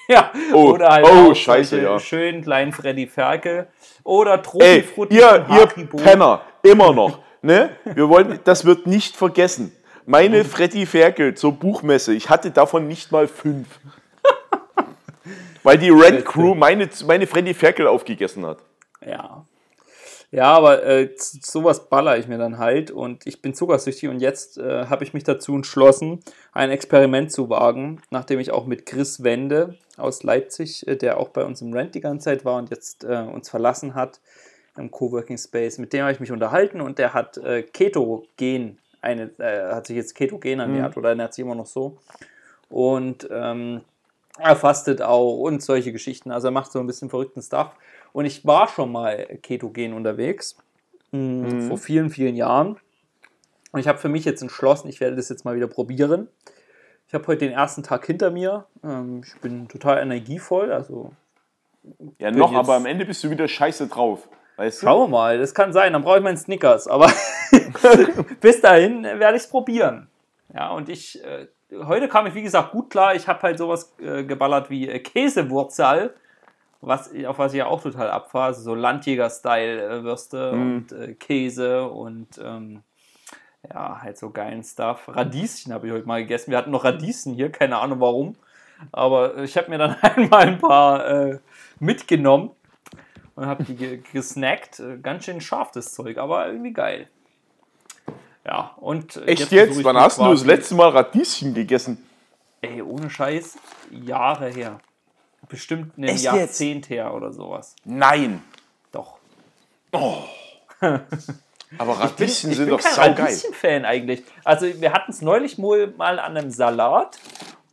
ja, Oh, oder halt oh, scheiße, ja. schönen kleinen Freddy Ferkel oder Ey, Tropifrutti ihr, von ihr Haribo. Penner, immer noch. Ne? Wir wollen, das wird nicht vergessen. Meine Freddy Ferkel zur Buchmesse, ich hatte davon nicht mal fünf. Weil die Rent Crew meine, meine Freddy Ferkel aufgegessen hat. Ja. Ja, aber äh, sowas baller ich mir dann halt und ich bin zuckersüchtig und jetzt äh, habe ich mich dazu entschlossen, ein Experiment zu wagen, nachdem ich auch mit Chris Wende aus Leipzig, äh, der auch bei uns im Rent die ganze Zeit war und jetzt äh, uns verlassen hat im Coworking Space, mit dem habe ich mich unterhalten und der hat äh, Ketogen, eine, äh, hat sich jetzt Ketogen ernährt oder ernährt sich immer noch so und ähm, er fastet auch und solche Geschichten. Also er macht so ein bisschen verrückten Stuff. Und ich war schon mal ketogen unterwegs, mh, vor vielen, vielen Jahren. Und ich habe für mich jetzt entschlossen, ich werde das jetzt mal wieder probieren. Ich habe heute den ersten Tag hinter mir. Ähm, ich bin total energievoll. Also Ja, noch, aber am Ende bist du wieder scheiße drauf. Weißt du? schauen wir mal. Das kann sein. Dann brauche ich meinen Snickers. Aber bis dahin werde ich es probieren. Ja, und ich, äh, heute kam ich, wie gesagt, gut klar. Ich habe halt sowas äh, geballert wie äh, Käsewurzel, was, auf was ich ja auch total abfahre. Also so Landjäger-Style-Würste und äh, Käse und ähm, ja, halt so geilen Stuff. Radieschen habe ich heute mal gegessen. Wir hatten noch Radieschen hier, keine Ahnung warum. Aber ich habe mir dann einmal ein paar äh, mitgenommen und habe die ge gesnackt. Äh, Ganz schön scharf das Zeug, aber irgendwie geil. Ja, und äh, Echt jetzt? ich Wann hast du das letzte Mal Radieschen gegessen? Ey, ohne Scheiß, Jahre her. Bestimmt ein Echt jetzt? Jahrzehnt her oder sowas. Nein. Doch. Aber Radieschen ich sind bin doch saugeil. Radieschen-Fan eigentlich. Also wir hatten es neulich mal, an einem Salat.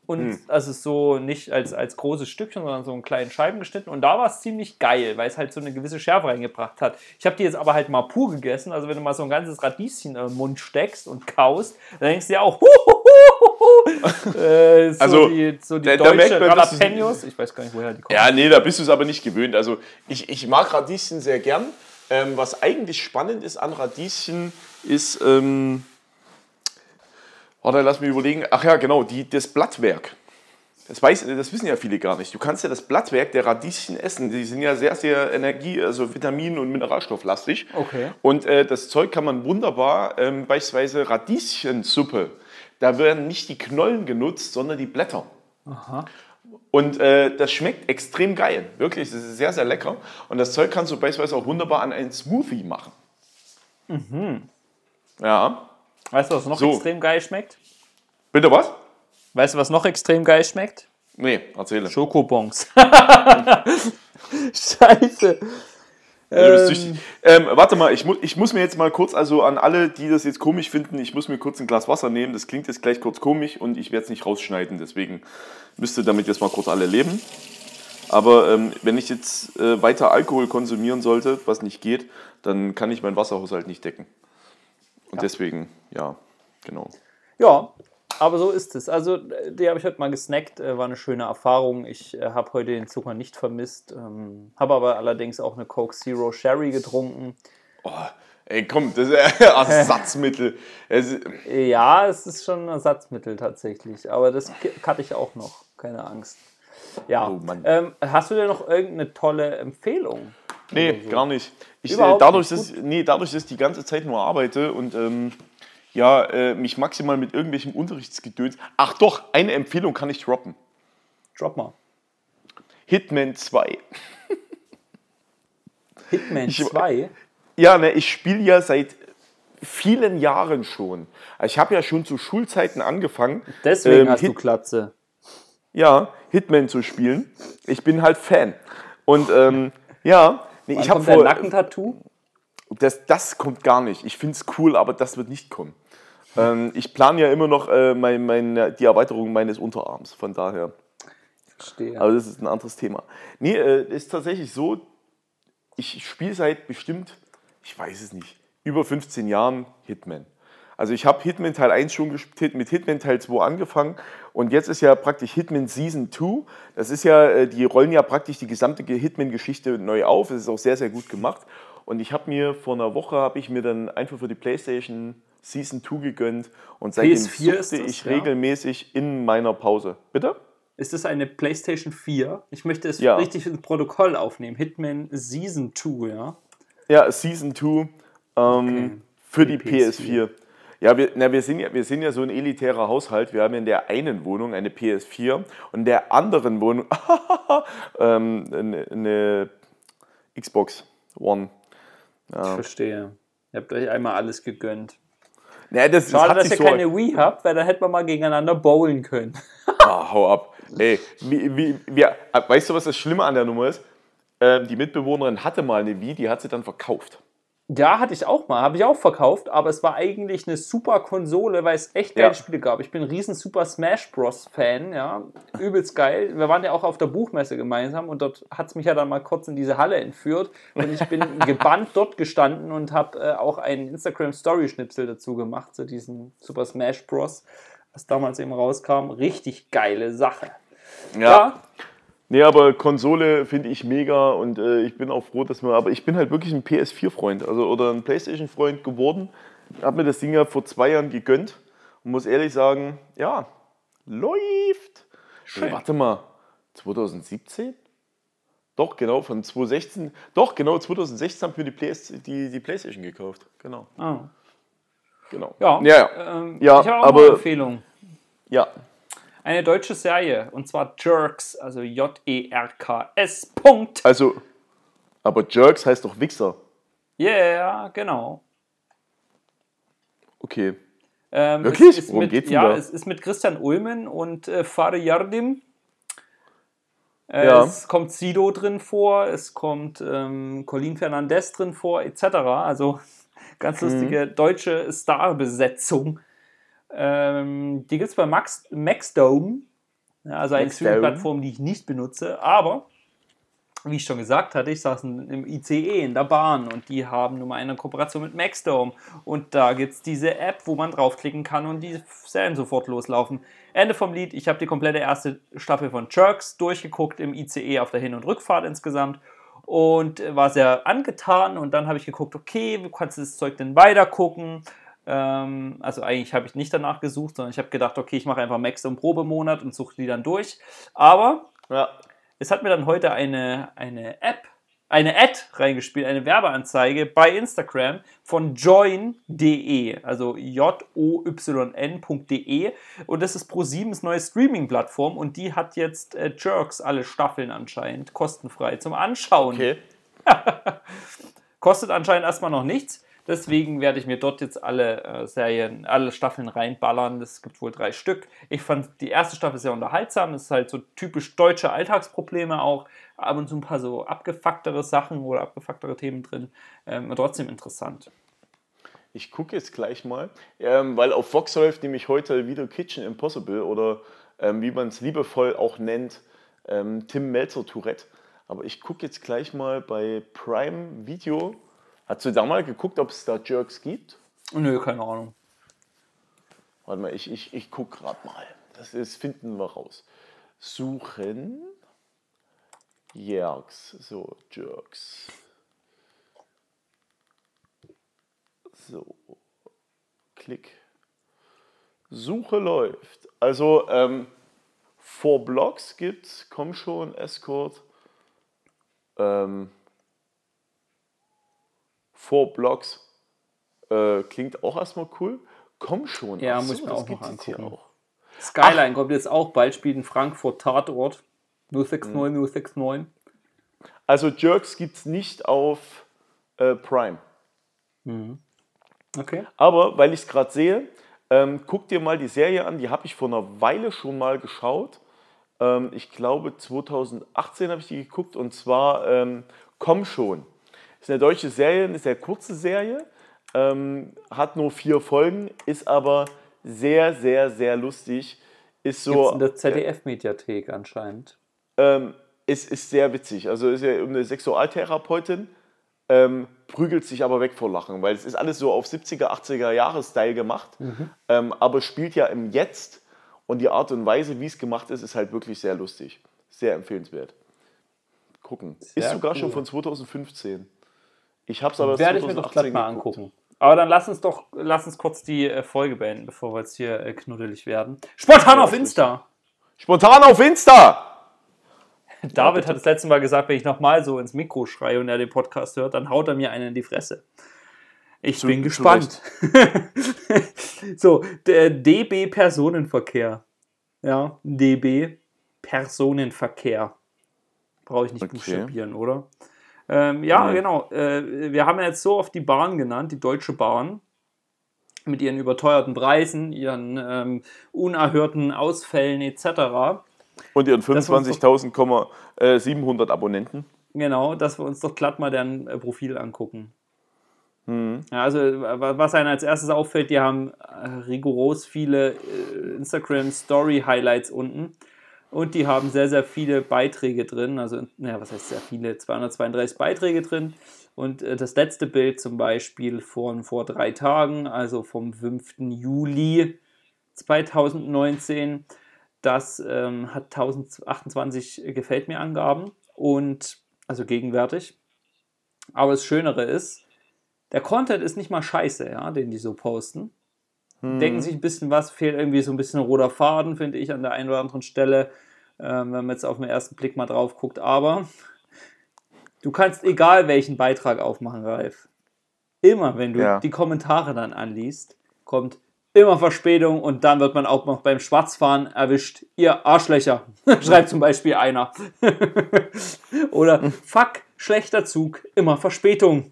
Und Hm. also so nicht als, als großes Stückchen, sondern so in kleinen Scheiben geschnitten. Und da war es ziemlich geil, weil es halt so eine gewisse Schärfe reingebracht hat. Ich habe die jetzt aber halt mal pur gegessen. Also wenn du mal so ein ganzes Radieschen im Mund steckst und kaust, dann denkst du ja auch, huhuhuhu. äh, so Also, die, so die da- da deutsche merkt man, Jalapenos. Ich weiß gar nicht, woher die kommen. Ja, nee, da bist du es aber nicht gewöhnt. Also ich, ich mag Radieschen sehr gern. Ähm, was eigentlich spannend ist an Radieschen, ist, ähm, warte, lass mich überlegen. Ach ja, genau, die, das Blattwerk. Das, weiß, das wissen ja viele gar nicht. Du kannst ja das Blattwerk der Radieschen essen. Die sind ja sehr, sehr Energie-, also Vitamin- und Mineralstofflastig. Okay. Und äh, das Zeug kann man wunderbar, ähm, beispielsweise Radieschensuppe, da werden nicht die Knollen genutzt, sondern die Blätter. Und äh, das schmeckt extrem geil. Wirklich, das ist sehr, sehr lecker. Und das Zeug kannst du beispielsweise auch wunderbar an einen Smoothie machen. Ja. Weißt du, was noch So. extrem geil schmeckt? Bitte was? Weißt du, was noch extrem geil schmeckt? Nee, erzähle. Schokobons. Scheiße. Ja, bist süchtig. Ähm, warte mal, ich, mu ich muss mir jetzt mal kurz, also an alle, die das jetzt komisch finden, ich muss mir kurz ein Glas Wasser nehmen. Das klingt jetzt gleich kurz komisch und ich werde es nicht rausschneiden. Deswegen müsst ihr damit jetzt mal kurz alle leben. Aber ähm, wenn ich jetzt äh, weiter Alkohol konsumieren sollte, was nicht geht, dann kann ich meinen Wasserhaushalt nicht decken. Und deswegen, ja, genau. Ja, aber so ist es. Also, die habe ich heute mal gesnackt, äh, war eine schöne Erfahrung. Ich äh, habe heute den Zucker nicht vermisst, ähm, habe aber allerdings auch eine Coke Zero Sherry getrunken. Oh, ey, komm, das ist äh, Ersatzmittel. Es Ja, es ist schon ein Ersatzmittel tatsächlich, aber das hatte ich auch noch, keine Angst. Ja, Oh Mann. ähm, hast du denn noch irgendeine tolle Empfehlung? Nee, so? gar nicht. Ich, äh, Überhaupt dadurch, nicht? dass, nee, dadurch, dass ich die ganze Zeit nur arbeite und ähm, ja, äh, mich maximal mit irgendwelchem Unterrichtsgedöns. Ach doch, eine Empfehlung kann ich droppen. Drop mal. Hitman 2. Hitman Ich- 2? Ja, ne, ich spiele ja seit vielen Jahren schon. Ich habe ja schon zu Schulzeiten angefangen. Deswegen ähm, hast du Hit- Klatze. Ja, Hitman zu spielen. Ich bin halt Fan. Und ähm, ja, nee, ich habe vor. Nackentattoo? Das, das kommt gar nicht. Ich finde es cool, aber das wird nicht kommen. Ähm, ich plane ja immer noch äh, mein, mein, die Erweiterung meines Unterarms, von daher. Verstehe. Aber das ist ein anderes Thema. Nee, äh, ist tatsächlich so, ich spiele seit bestimmt, ich weiß es nicht, über 15 Jahren Hitman. Also ich habe Hitman Teil 1 schon gespielt, mit Hitman Teil 2 angefangen und jetzt ist ja praktisch Hitman Season 2. Das ist ja, äh, die rollen ja praktisch die gesamte Ge- Hitman-Geschichte neu auf. Es ist auch sehr, sehr gut gemacht. Und ich habe mir vor einer Woche, habe ich mir dann einfach für die Playstation Season 2 gegönnt und seitdem PS4 ist suchte das, ich ja? regelmäßig in meiner Pause. Bitte? Ist es eine PlayStation 4? Ich möchte es Ja. richtig ins Protokoll aufnehmen. Hitman Season 2, ja? Ja, Season 2 ähm, Okay. für die Die PS4. Ja, wir, na, wir, sind ja, wir sind ja so ein elitärer Haushalt. Wir haben in der einen Wohnung eine PS4 und in der anderen Wohnung ähm, eine, eine Xbox One. Ich verstehe. Ihr habt euch einmal alles gegönnt. Ja, das, das Schade, hat dass ihr so. keine Wii habt, weil dann hätten wir mal gegeneinander bowlen können. Ah, hau ab. Ey, wie, wie, wir, weißt du, was das Schlimme an der Nummer ist? Ähm, die Mitbewohnerin hatte mal eine Wii, die hat sie dann verkauft. Ja, hatte ich auch mal, habe ich auch verkauft, aber es war eigentlich eine super Konsole, weil es echt geile Ja. Spiele gab. Ich bin ein riesen Super Smash Bros. Fan, ja, übelst geil. Wir waren ja auch auf der Buchmesse gemeinsam und dort hat es mich ja dann mal kurz in diese Halle entführt und ich bin gebannt dort gestanden und habe äh, auch einen Instagram Story Schnipsel dazu gemacht zu diesem Super Smash Bros. was damals eben rauskam. Richtig geile Sache. Ja. ja. Nee, aber Konsole finde ich mega und äh, ich bin auch froh, dass wir. Aber ich bin halt wirklich ein PS4-Freund also, oder ein PlayStation-Freund geworden. Habe mir das Ding ja vor zwei Jahren gegönnt und muss ehrlich sagen, ja, läuft. Schön. Warte mal, 2017? Doch, genau, von 2016. Doch, genau, 2016 haben wir die, Play die, die PlayStation gekauft. Genau. Ah. Genau. Ja, ja, ja. Ähm, ja ich habe auch aber, eine Empfehlung. Ja. Eine deutsche Serie und zwar Jerks, also J-E-R-K-S. Punkt. Also, aber Jerks heißt doch Wichser. Ja, yeah, genau. Okay. Ähm, Wirklich? Worum mit, geht's denn ja, da? es ist mit Christian Ulmen und äh, Fari Yardim. Äh, ja. Es kommt Sido drin vor, es kommt ähm, Colin Fernandez drin vor, etc. Also ganz mhm. lustige mhm. deutsche Starbesetzung. Ähm, die gibt es bei Max, Maxdome, also eine Streaming-Plattform, die ich nicht benutze, aber wie ich schon gesagt hatte, ich saß im ICE in der Bahn und die haben nun mal eine Kooperation mit Maxdome. Und da gibt es diese App, wo man draufklicken kann und die Serien sofort loslaufen. Ende vom Lied, ich habe die komplette erste Staffel von Jerks durchgeguckt im ICE auf der Hin- und Rückfahrt insgesamt und war sehr angetan. Und dann habe ich geguckt, okay, wie kannst du das Zeug denn weiter gucken? Ähm, also eigentlich habe ich nicht danach gesucht, sondern ich habe gedacht, okay, ich mache einfach Maxdome Probemonat und suche die dann durch. Aber ja es hat mir dann heute eine, eine App, eine Ad reingespielt, eine Werbeanzeige bei Instagram von join.de, also J-O-Y-N.de. Und das ist Pro7s neue Streaming-Plattform und die hat jetzt äh, Jerks, alle Staffeln anscheinend, kostenfrei zum Anschauen. Okay. Kostet anscheinend erstmal noch nichts. Deswegen werde ich mir dort jetzt alle äh, Serien, alle Staffeln reinballern. Es gibt wohl drei Stück. Ich fand die erste Staffel sehr unterhaltsam. Es ist halt so typisch deutsche Alltagsprobleme auch. Ab und zu ein paar so abgefucktere Sachen oder abgefucktere Themen drin. Ähm, trotzdem interessant. Ich gucke jetzt gleich mal, ähm, weil auf Fox läuft nämlich heute wieder Kitchen Impossible oder ähm, wie man es liebevoll auch nennt, ähm, Tim Melzer Tourette. Aber ich gucke jetzt gleich mal bei Prime Video Hast du da mal geguckt, ob es da Jerks gibt? Nö, keine Ahnung. Warte mal, ich, ich, ich gucke gerade mal. Das ist, finden wir raus. Suchen. Jerks. So, Jerks. So. Klick. Suche läuft. Also, ähm, vor Blogs gibt's, komm schon, Escort. Ähm, Four Blocks äh, klingt auch erstmal cool. Komm schon. Ja, Achso, muss ich mir auch noch angucken. Auch. Skyline Ach. kommt jetzt auch bald, spielt in Frankfurt Tatort. 069, hm. 069. Also Jerks gibt es nicht auf äh, Prime. Mhm. Okay. Aber weil ich es gerade sehe, ähm, guck dir mal die Serie an, die habe ich vor einer Weile schon mal geschaut. Ähm, ich glaube 2018 habe ich die geguckt und zwar ähm, Komm schon ist eine deutsche Serie, eine sehr kurze Serie, ähm, hat nur vier Folgen, ist aber sehr, sehr, sehr lustig. Ist so. Gibt's in der ZDF-Mediathek anscheinend. Ähm, ist, ist sehr witzig. Also ist ja eine Sexualtherapeutin, ähm, prügelt sich aber weg vor Lachen, weil es ist alles so auf 70er, 80er Jahre-Style gemacht, mhm. ähm, aber spielt ja im Jetzt und die Art und Weise, wie es gemacht ist, ist halt wirklich sehr lustig. Sehr empfehlenswert. Gucken. Sehr ist sogar cool. schon von 2015. Ich habe es aber Werde ich mir doch gleich mal angucken. Aber dann lass uns doch lass uns kurz die äh, Folge beenden, bevor wir jetzt hier äh, knuddelig werden. Spontan auf Insta! Spontan auf Insta! David hat das letzte Mal gesagt, wenn ich nochmal so ins Mikro schreie und er den Podcast hört, dann haut er mir einen in die Fresse. Ich zu, bin gespannt. so, der DB Personenverkehr. Ja, DB Personenverkehr. Brauche ich nicht okay. buchstabieren, oder? Ähm, ja, mhm. genau. Äh, wir haben ja jetzt so oft die Bahn genannt, die Deutsche Bahn, mit ihren überteuerten Preisen, ihren ähm, unerhörten Ausfällen etc. Und ihren 25.700 Abonnenten. Genau, dass wir uns doch glatt mal deren äh, Profil angucken. Mhm. Ja, also was einem als erstes auffällt, die haben äh, rigoros viele äh, Instagram Story Highlights unten. Und die haben sehr, sehr viele Beiträge drin. Also, naja, was heißt sehr viele? 232 Beiträge drin. Und äh, das letzte Bild zum Beispiel von vor drei Tagen, also vom 5. Juli 2019. Das ähm, hat 1028 gefällt mir Angaben und also gegenwärtig. Aber das Schönere ist, der Content ist nicht mal scheiße, ja, den die so posten. Hm. Denken sich ein bisschen was, fehlt irgendwie so ein bisschen roter Faden, finde ich, an der einen oder anderen Stelle, äh, wenn man jetzt auf den ersten Blick mal drauf guckt. Aber du kannst egal welchen Beitrag aufmachen, Ralf. Immer, wenn du ja. die Kommentare dann anliest, kommt immer Verspätung und dann wird man auch noch beim Schwarzfahren erwischt. Ihr Arschlöcher, schreibt zum Beispiel einer. Oder fuck, schlechter Zug, immer Verspätung.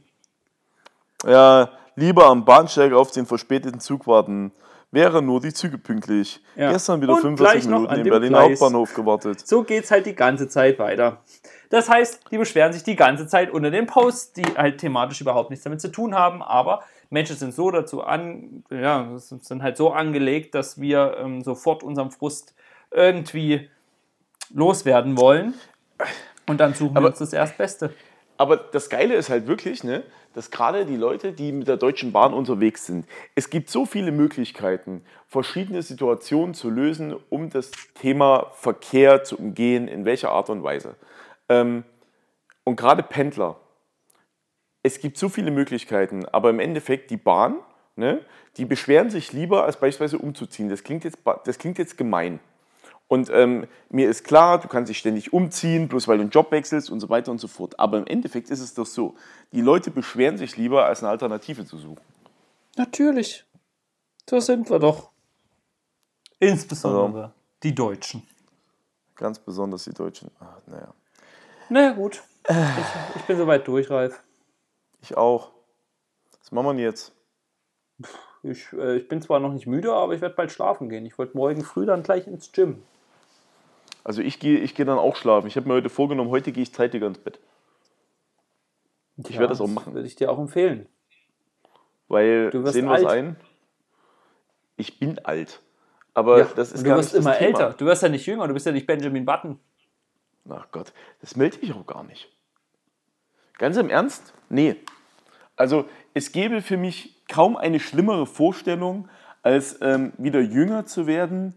Ja, lieber am Bahnsteig auf den verspäteten Zug warten. Wäre nur die Züge pünktlich. Ja. Gestern wieder und 45 Minuten im Berliner Gleis. Hauptbahnhof gewartet. So geht's halt die ganze Zeit weiter. Das heißt, die beschweren sich die ganze Zeit unter den Posts, die halt thematisch überhaupt nichts damit zu tun haben, aber Menschen sind so dazu an, ja, sind halt so angelegt, dass wir ähm, sofort unserem Frust irgendwie loswerden wollen. Und dann suchen aber, wir uns das Erstbeste. Aber das Geile ist halt wirklich, ne, dass gerade die Leute, die mit der Deutschen Bahn unterwegs sind, es gibt so viele Möglichkeiten, verschiedene Situationen zu lösen, um das Thema Verkehr zu umgehen, in welcher Art und Weise. Ähm, und gerade Pendler, es gibt so viele Möglichkeiten, aber im Endeffekt die Bahn, ne, die beschweren sich lieber, als beispielsweise umzuziehen. Das klingt jetzt, das klingt jetzt gemein. Und ähm, mir ist klar, du kannst dich ständig umziehen, bloß weil du einen Job wechselst und so weiter und so fort. Aber im Endeffekt ist es doch so, die Leute beschweren sich lieber, als eine Alternative zu suchen. Natürlich. So sind wir doch. Insbesondere also, die Deutschen. Ganz besonders die Deutschen. Ach, naja. Naja, gut. Ich, ich bin soweit durch, Ralf. Ich auch. Was machen wir denn jetzt? Ich, äh, ich bin zwar noch nicht müde, aber ich werde bald schlafen gehen. Ich wollte morgen früh dann gleich ins Gym. Also ich gehe ich geh dann auch schlafen. Ich habe mir heute vorgenommen, heute gehe ich zeitiger ins Bett. Ich ja, werde das auch machen. Würde ich dir auch empfehlen. Weil, sehen wir es ein, ich bin alt. Aber ja, das ist du wirst immer älter. Du wirst ja nicht jünger, du bist ja nicht Benjamin Button. Ach Gott, das melde ich auch gar nicht. Ganz im Ernst? Nee. Also es gäbe für mich kaum eine schlimmere Vorstellung, als ähm, wieder jünger zu werden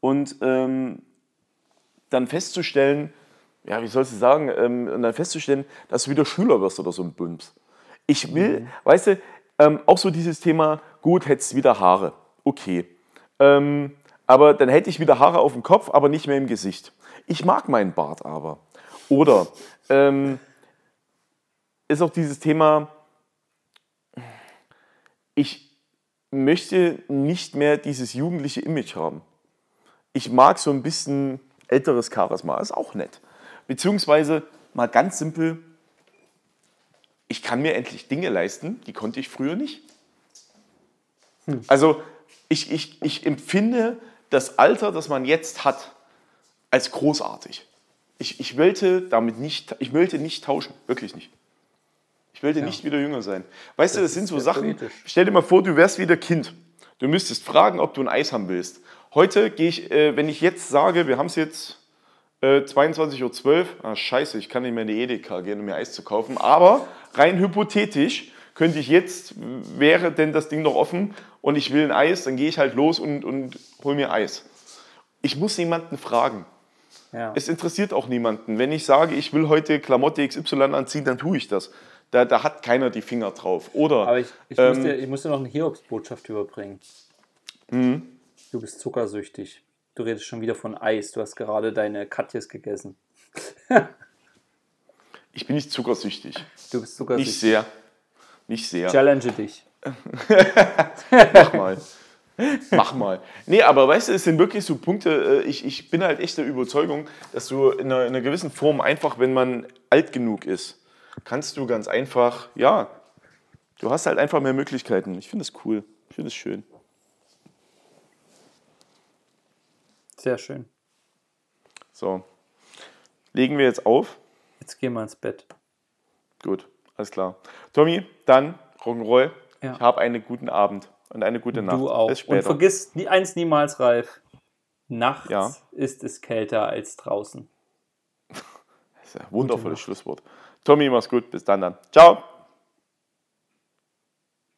und ähm, dann festzustellen, ja, wie sollst du sagen, ähm, und dann festzustellen, dass du wieder Schüler wirst oder so ein Bums. Ich will, mhm. weißt du, ähm, auch so dieses Thema, gut, hättest wieder Haare, okay. Ähm, aber dann hätte ich wieder Haare auf dem Kopf, aber nicht mehr im Gesicht. Ich mag meinen Bart aber. Oder ähm, ist auch dieses Thema, ich möchte nicht mehr dieses jugendliche Image haben. Ich mag so ein bisschen älteres Charisma, ist auch nett. Beziehungsweise mal ganz simpel, ich kann mir endlich Dinge leisten, die konnte ich früher nicht. Hm. Also ich, ich, ich empfinde das Alter, das man jetzt hat, als großartig. Ich, ich, wollte damit nicht, ich wollte nicht tauschen, wirklich nicht. Ich wollte ja. nicht wieder jünger sein. Weißt das du, das sind so Sachen. Politisch. Stell dir mal vor, du wärst wieder Kind. Du müsstest fragen, ob du ein Eis haben willst. Heute gehe ich, äh, wenn ich jetzt sage, wir haben es jetzt äh, 22.12 Uhr, ah, scheiße, ich kann nicht mehr in die Edeka gehen, um mir Eis zu kaufen. Aber rein hypothetisch könnte ich jetzt, wäre denn das Ding noch offen und ich will ein Eis, dann gehe ich halt los und, und hol mir Eis. Ich muss niemanden fragen. Ja. Es interessiert auch niemanden. Wenn ich sage, ich will heute Klamotte XY anziehen, dann tue ich das. Da, da hat keiner die Finger drauf. Oder, Aber ich, ich, ähm, muss, dir, ich muss dir noch eine Hiobsbotschaft überbringen. Mhm. Du bist zuckersüchtig. Du redest schon wieder von Eis. Du hast gerade deine Katjes gegessen. ich bin nicht zuckersüchtig. Du bist zuckersüchtig. Nicht sehr. Nicht sehr. Challenge dich. Mach mal. Mach mal. Nee, aber weißt du, es sind wirklich so Punkte, äh, ich, ich bin halt echt der Überzeugung, dass du in einer, in einer gewissen Form einfach, wenn man alt genug ist, kannst du ganz einfach, ja, du hast halt einfach mehr Möglichkeiten. Ich finde es cool. Ich finde es schön. Sehr schön. So. Legen wir jetzt auf. Jetzt gehen wir ins Bett. Gut, alles klar. Tommy, dann Rock'n'Roll. Ja. Ich habe einen guten Abend und eine gute Nacht. Du auch. Und vergiss nie, eins niemals, Ralf. Nachts ja. ist es kälter als draußen. Das ist ein wundervolles Schlusswort. Tommy, mach's gut. Bis dann dann. Ciao.